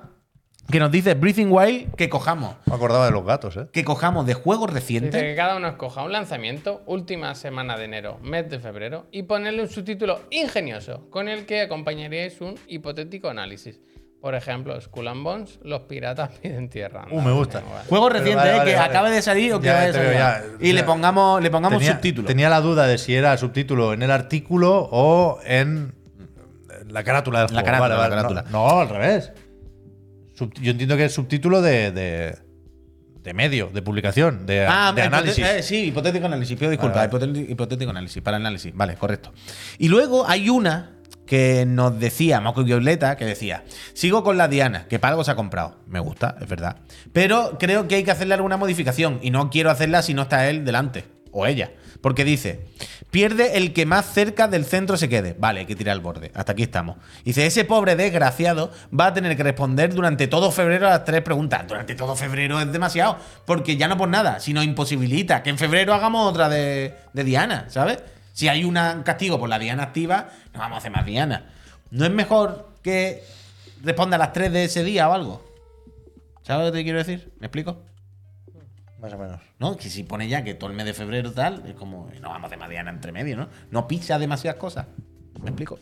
que nos dice Breathing Wild que cojamos. Me acordaba de los gatos, ¿eh? Que cojamos de juegos Dice recientes. que cada uno escoja un lanzamiento, última semana de enero, mes de febrero, y ponerle un subtítulo ingenioso con el que acompañaríais un hipotético análisis. Por ejemplo, Skull and Bones, los piratas piden tierra. Uh, me gusta. Juego reciente, vale, eh, que vale. acabe de salir o que salir. ya. Y le pongamos, le pongamos tenía, subtítulo. tenía la duda de si era subtítulo en el artículo o en la carátula del La juego. carátula, Vale, la vale, carátula. No, no, al revés. Yo entiendo que es subtítulo de, de, de medio, de publicación, de, Ah, de análisis. eh, sí, hipotético análisis. Pido disculpas. Vale, hipotético análisis, para análisis. Vale, correcto. Y luego hay una que nos decía, Moco Violeta, que decía: Sigo con la Diana, que para algo se ha comprado. Me gusta, es verdad. Pero creo que hay que hacerle alguna modificación y no quiero hacerla si no está él delante. O ella. Porque dice: Pierde el que más cerca del centro se quede. Vale, hay que tirar el borde. Hasta aquí estamos. Dice: Ese pobre desgraciado va a tener que responder durante todo febrero a las tres preguntas. Durante todo febrero es demasiado. Porque ya no por nada, sino imposibilita que en febrero hagamos otra de, Diana, ¿sabes? Si hay una- un castigo por la Diana activa, no vamos a hacer más Diana. ¿No es mejor que responda a las 3 de ese día o algo? ¿Sabes lo que te quiero decir? ¿Me explico? Más o menos. ¿No? Que si pone ya que todo el mes de febrero tal, es como, no vamos a hacer más Diana entre medio, ¿no? No pisa demasiadas cosas. ¿Me explico?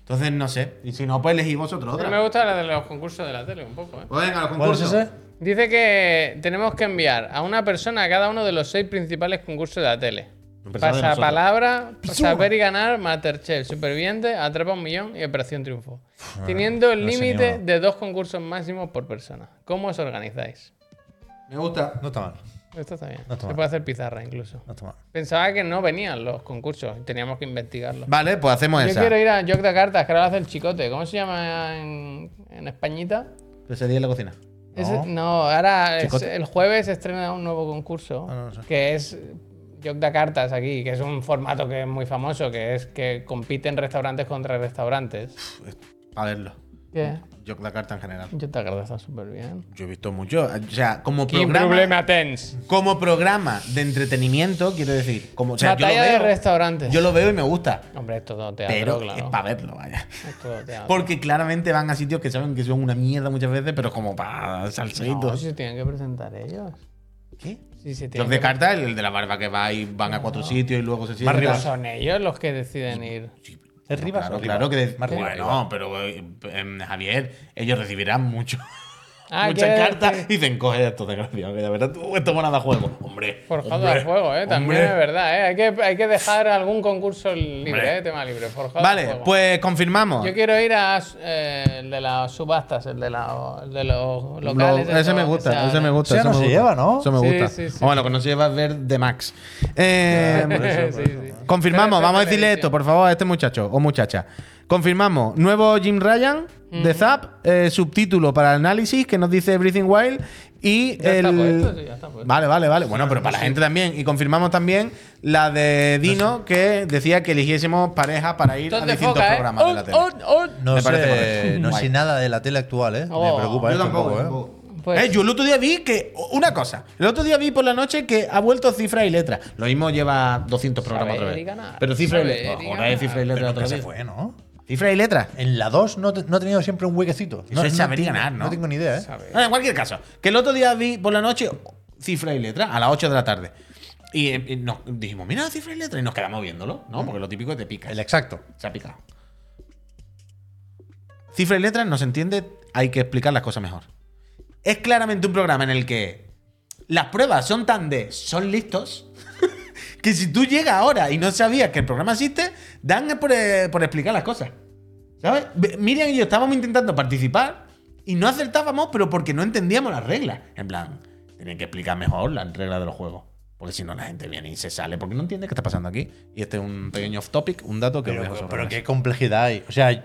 Entonces, no sé. Y si no, pues elegí vosotros Pero otra. me gusta la de los concursos de la tele un poco, ¿eh? Pues venga, los ¿Cuál es concursos. ese? Dice que tenemos que enviar a una persona a cada uno de los seis principales concursos de la tele. Empezar de Pasapalabra, saber y ganar, Masterchef, Superviviente, Atrapa un Millón y Operación Triunfo. Teniendo el no límite de dos concursos máximos por persona. ¿Cómo os organizáis? Me gusta. No está mal. Esto está bien. No está Se mal. puede hacer pizarra incluso. No está mal. Pensaba que no venían los concursos y teníamos que investigarlos. Vale, pues hacemos Yo esa. quiero ir a Joc de Cartas, que ahora lo hace el chicote. ¿Cómo se llama en, en Españita? Día en la cocina. No, ahora es- Chicote. el jueves se estrena un nuevo concurso Ah, no lo sé. que es Joc de Cartas aquí, que es un formato que es muy famoso, que es que compiten restaurantes contra restaurantes. A verlo. ¿Qué? Yo la carta en general. Cartas está súper bien. Yo he visto mucho. O sea, como ¿Quién programa. problema tens? Como programa de entretenimiento, quiero decir. Como, o sea, yo lo Batalla de veo. restaurantes. Yo lo veo y me gusta. Hombre, es todo teatro, Pero claro. es para verlo, vaya. Es todo teatro. Porque claramente van a sitios que saben que son una mierda muchas veces, pero como para No, salsitos. si se tienen que presentar ellos. ¿Qué? Sí, se Los de que carta, el de la barba que va y van a cuatro sitios y luego se sientan. Pero son ellos los que deciden ir. ¿Es Rivas Claro, o Rivas? claro que. de- Más Rivas, bueno, Rivas. pero eh, em, Javier, ellos recibirán mucho. Ah, muchas cartas decir- y dicen, coge esto, desgraciado, que de verdad tú esto van a dar juego. Hombre. Forjado hombre, a fuego, ¿eh? También hombre. es verdad, ¿eh? Hay que, hay que dejar algún concurso libre, Hombre. ¿eh? Tema libre. Forjado Vale, pues confirmamos. Yo quiero ir a eh, el de las subastas, el de, la- el de los locales. Lo- ese me gusta, se ese me gusta. Ese ese no me se lleva, ¿no? Eso me Sí, gusta. sí, sí. Bueno, lo que no se lleva es ver de Max. Eh, Sí, sí. confirmamos, vamos a decirle esto, por favor, a este muchacho o muchacha. Confirmamos, nuevo Jim Ryan de Zap, eh, subtítulo para el análisis que nos dice Breathing Wild y Ya el. está puesto, sí, ya está. Vale, vale, vale. Bueno, pero para la gente también. Y confirmamos también la de Dino que decía que eligiésemos pareja para ir a distintos foca, ¿eh? programas de la tele. No Me parece sé, correcto. no sé nada de la tele actual, ¿eh? Oh. Me preocupa Yo esto tampoco, un poco, yo ¿eh? tampoco. Pues- Eh, yo el otro día vi que. Una cosa. El otro día vi por la noche que ha vuelto cifra y letra. Lo mismo lleva 200 programas otra vez. Pero cifra y letra. Joder, ganar. cifra y letra otra se vez. fue, ¿no? Cifra y letra. En la 2 no, no ha tenido siempre un huequecito. Eso es saber y ganar, ¿no? No tengo ni idea, ¿eh? Bueno, en cualquier caso, que el otro día vi por la noche cifra y letra a las 8 de la tarde. Y, eh, y nos dijimos, mira, cifra y letra. Y nos quedamos viéndolo, ¿no? Porque lo típico es te pica. El exacto. Se ha picado. Cifra y letra no se entiende, hay que explicar las cosas mejor. Es claramente un programa en el que las pruebas son tan de son listos que si tú llegas ahora y no sabías que el programa existe, dan por, eh, por explicar las cosas. ¿Sabes? Miriam y yo estábamos intentando participar y no acertábamos, pero porque no entendíamos las reglas. En plan, tienen que explicar mejor las reglas de los juegos. Porque si no, la gente viene y se sale porque no entiende qué está pasando aquí. Y este es un pequeño off topic, un dato que Pero, pero la qué complejidad hay. O sea,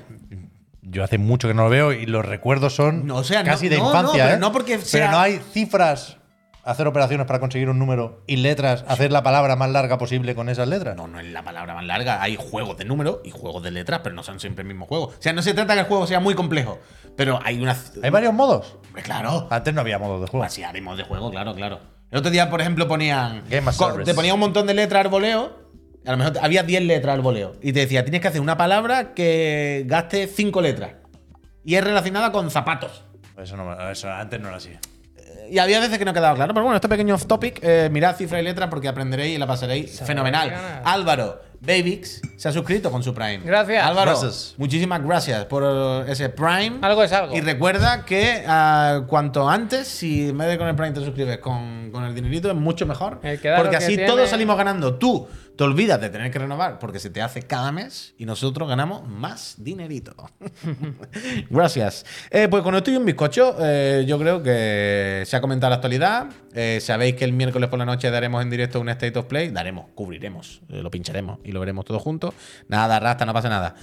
yo hace mucho que no lo veo y los recuerdos son No, o sea, no- casi de no, no, infancia, pero ¿eh? no porque Pero sea- no hay cifras, hacer operaciones para conseguir un número y letras, hacer la palabra más larga posible con esas letras. No, no es la palabra más larga. Hay juegos de números y juegos de letras, pero no son siempre el mismo juego. O sea, no se trata que el juego sea muy complejo, pero hay una. Hay varios modos. Hombre, Claro. Antes no había modos de juego. Así haremos de juego, claro, claro. El otro día, por ejemplo, ponían. Game. Te ponía un montón de letras al voleo. A lo mejor había 10 letras al voleo. Y te decía, tienes que hacer una palabra que gaste 5 letras. Y es relacionada con zapatos. Eso, no, eso antes no era así. Y había veces que no quedaba claro. Pero bueno, este pequeño off topic, eh, mirad cifra y letra porque aprenderéis y la pasaréis fenomenal. ganar. Álvaro, Babix se ha suscrito con su Prime. Gracias. Álvaro, Gracias. muchísimas gracias por ese Prime. Algo es algo. Y recuerda que ah, cuanto antes, si en vez de con el Prime te suscribes con, con el dinerito, es mucho mejor. Porque que así tiene- todos salimos ganando. Tú te olvidas de tener que renovar porque se te hace cada mes y nosotros ganamos más dinerito. Gracias. Eh, pues con esto y un bizcocho, eh, yo creo que se ha comentado la actualidad. Eh, Sabéis que el miércoles por la noche daremos en directo un State of Play. Daremos, cubriremos, lo pincharemos y lo veremos todos juntos. Nada, rasta, no pasa nada.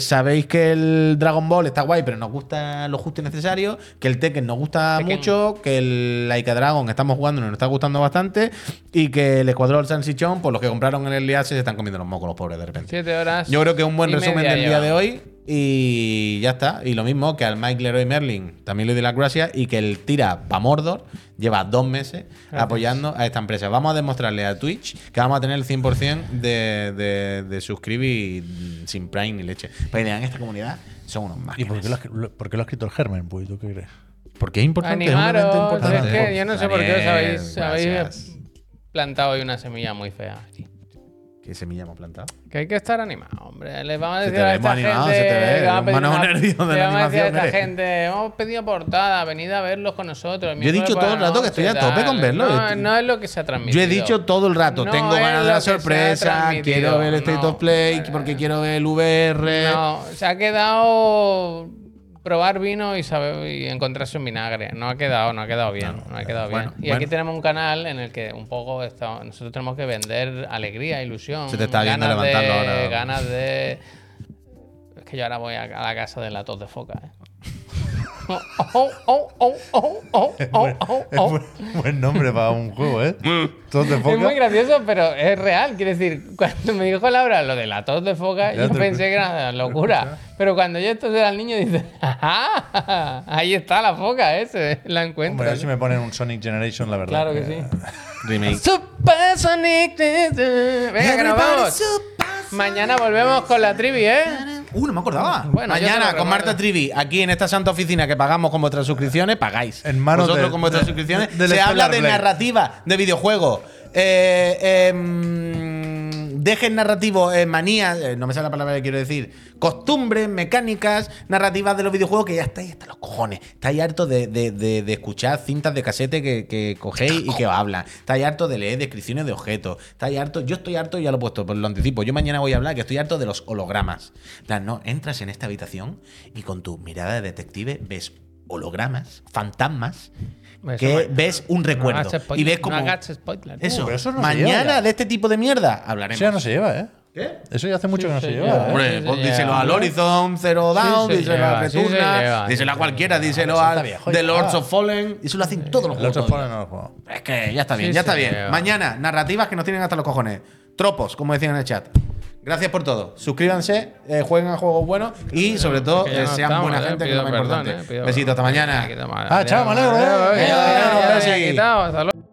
Sabéis que el Dragon Ball está guay, pero nos gusta lo justo y necesario. Que el Tekken nos gusta Tekken. mucho. Que el Laika Dragon estamos jugando y nos está gustando bastante. Y que el Escuadrón Sansichón, pues los que compraron en el Access se están comiendo los mocos los pobres de repente. Siete horas. Yo creo que es un buen resumen del día de hoy. Y ya está. Y lo mismo que al Mike Leroy Merlin también le doy las gracias. Y que el tira pa' Mordor lleva dos meses apoyando a esta empresa. Vamos a demostrarle a Twitch que vamos a tener el 100% de, de, de suscribir sin Prime ni leche. Para que vean, esta comunidad son unos ¿Y por qué, lo, ha escri- por qué lo ha escrito el Germen? Pues, ¿tú qué crees? Porque es importante. es Animaros. importante. Es que yo no sé por qué os habéis, habéis. Plantado hoy una semilla muy fea. ¿Qué semilla hemos plantado? Que hay que estar animado, hombre. Les vamos a decir a esta animado, gente. se te ve, le vamos a un pedir manejo una- nervioso de le la vamos a decir a esta gente, hemos pedido portada, venid a verlos con nosotros. Yo he dicho todo el rato que estoy a tope con verlo. No, no es lo que se ha transmitido. Yo he dicho todo el rato, No tengo ganas de la sorpresa, quiero ver el State no. of Play, porque quiero ver el VR. No, se ha quedado probar vino y saber y encontrarse un vinagre. No ha quedado, no ha quedado bien. No, ha quedado bueno, bien. Y aquí tenemos un canal en el que un poco está- nosotros tenemos que vender alegría, ilusión. Se te está viendo ganas levantarlo de, ahora. Ganas de. Es que yo ahora voy a, a la casa de la tos de foca, ¿eh? Oh, oh, oh, oh, oh, oh, oh, oh, oh. buen, buen nombre para un juego, ¿eh? Todos de Es muy foca. gracioso, pero es real. Quiero decir, cuando me dijo Laura lo de la tos de foca, Ya yo te- pensé que era locura. Pero cuando yo entonces era el niño, dice, ¡ajá! Ahí está la foca, ese. La Hombre, encuentro. a ver si me ponen un Sonic Generation, la verdad. Claro que sí. Remake. Supersonic. Venga, que nos vamos. Mañana volvemos con la trivi, ¿eh? Uh, no me acordaba. Bueno, Mañana con. Marta Trivi, aquí en esta santa oficina que pagamos con vuestras suscripciones, pagáis. En manos Vosotros de- con vuestras de- suscripciones. se habla de Blade. narrativa, de videojuegos. Eh, em, dejes narrativo, eh, manías, eh, no me sale la palabra que quiero decir, costumbres, mecánicas, narrativas de los videojuegos que ya estáis hasta los cojones. Estáis hartos de, de- de- de escuchar cintas de casete que, cogéis y que os hablan. Estáis hartos de leer descripciones de objetos. Estáis hartos, yo estoy harto, ya lo he puesto, pues lo anticipo. Yo mañana voy a hablar que estoy harto de los hologramas. No, entras en esta habitación y con tu mirada de detective ves hologramas, fantasmas, Eso que ves un recuerdo. hagas spoiler, y ves no como. hagas spoiler. Eso, pero eso no se mañana lleva de este tipo de mierda hablaremos. Eso ya no se lleva, ¿eh? ¿Qué? Eso ya hace mucho que no se lleva. ¿eh? Hombre, Sí, pues díselo al Horizon Zero Dawn, se díselo a lleva, díselo a cualquiera, díselo viejo The. Lords of Fallen. Eso lo hacen todos los El otro juegos. Fallen no lo juego. Es que ya está bien, ya está bien. Mañana, narrativas que nos tienen hasta los cojones. Tropos, como decían en el chat. Gracias por todo. Suscríbanse, eh, jueguen a juegos buenos y sobre todo eh, sean buena eh, gente, que es lo más importante. eh, pido Besito, hasta mañana. Ah, chao, me alegro, eh. Hasta luego.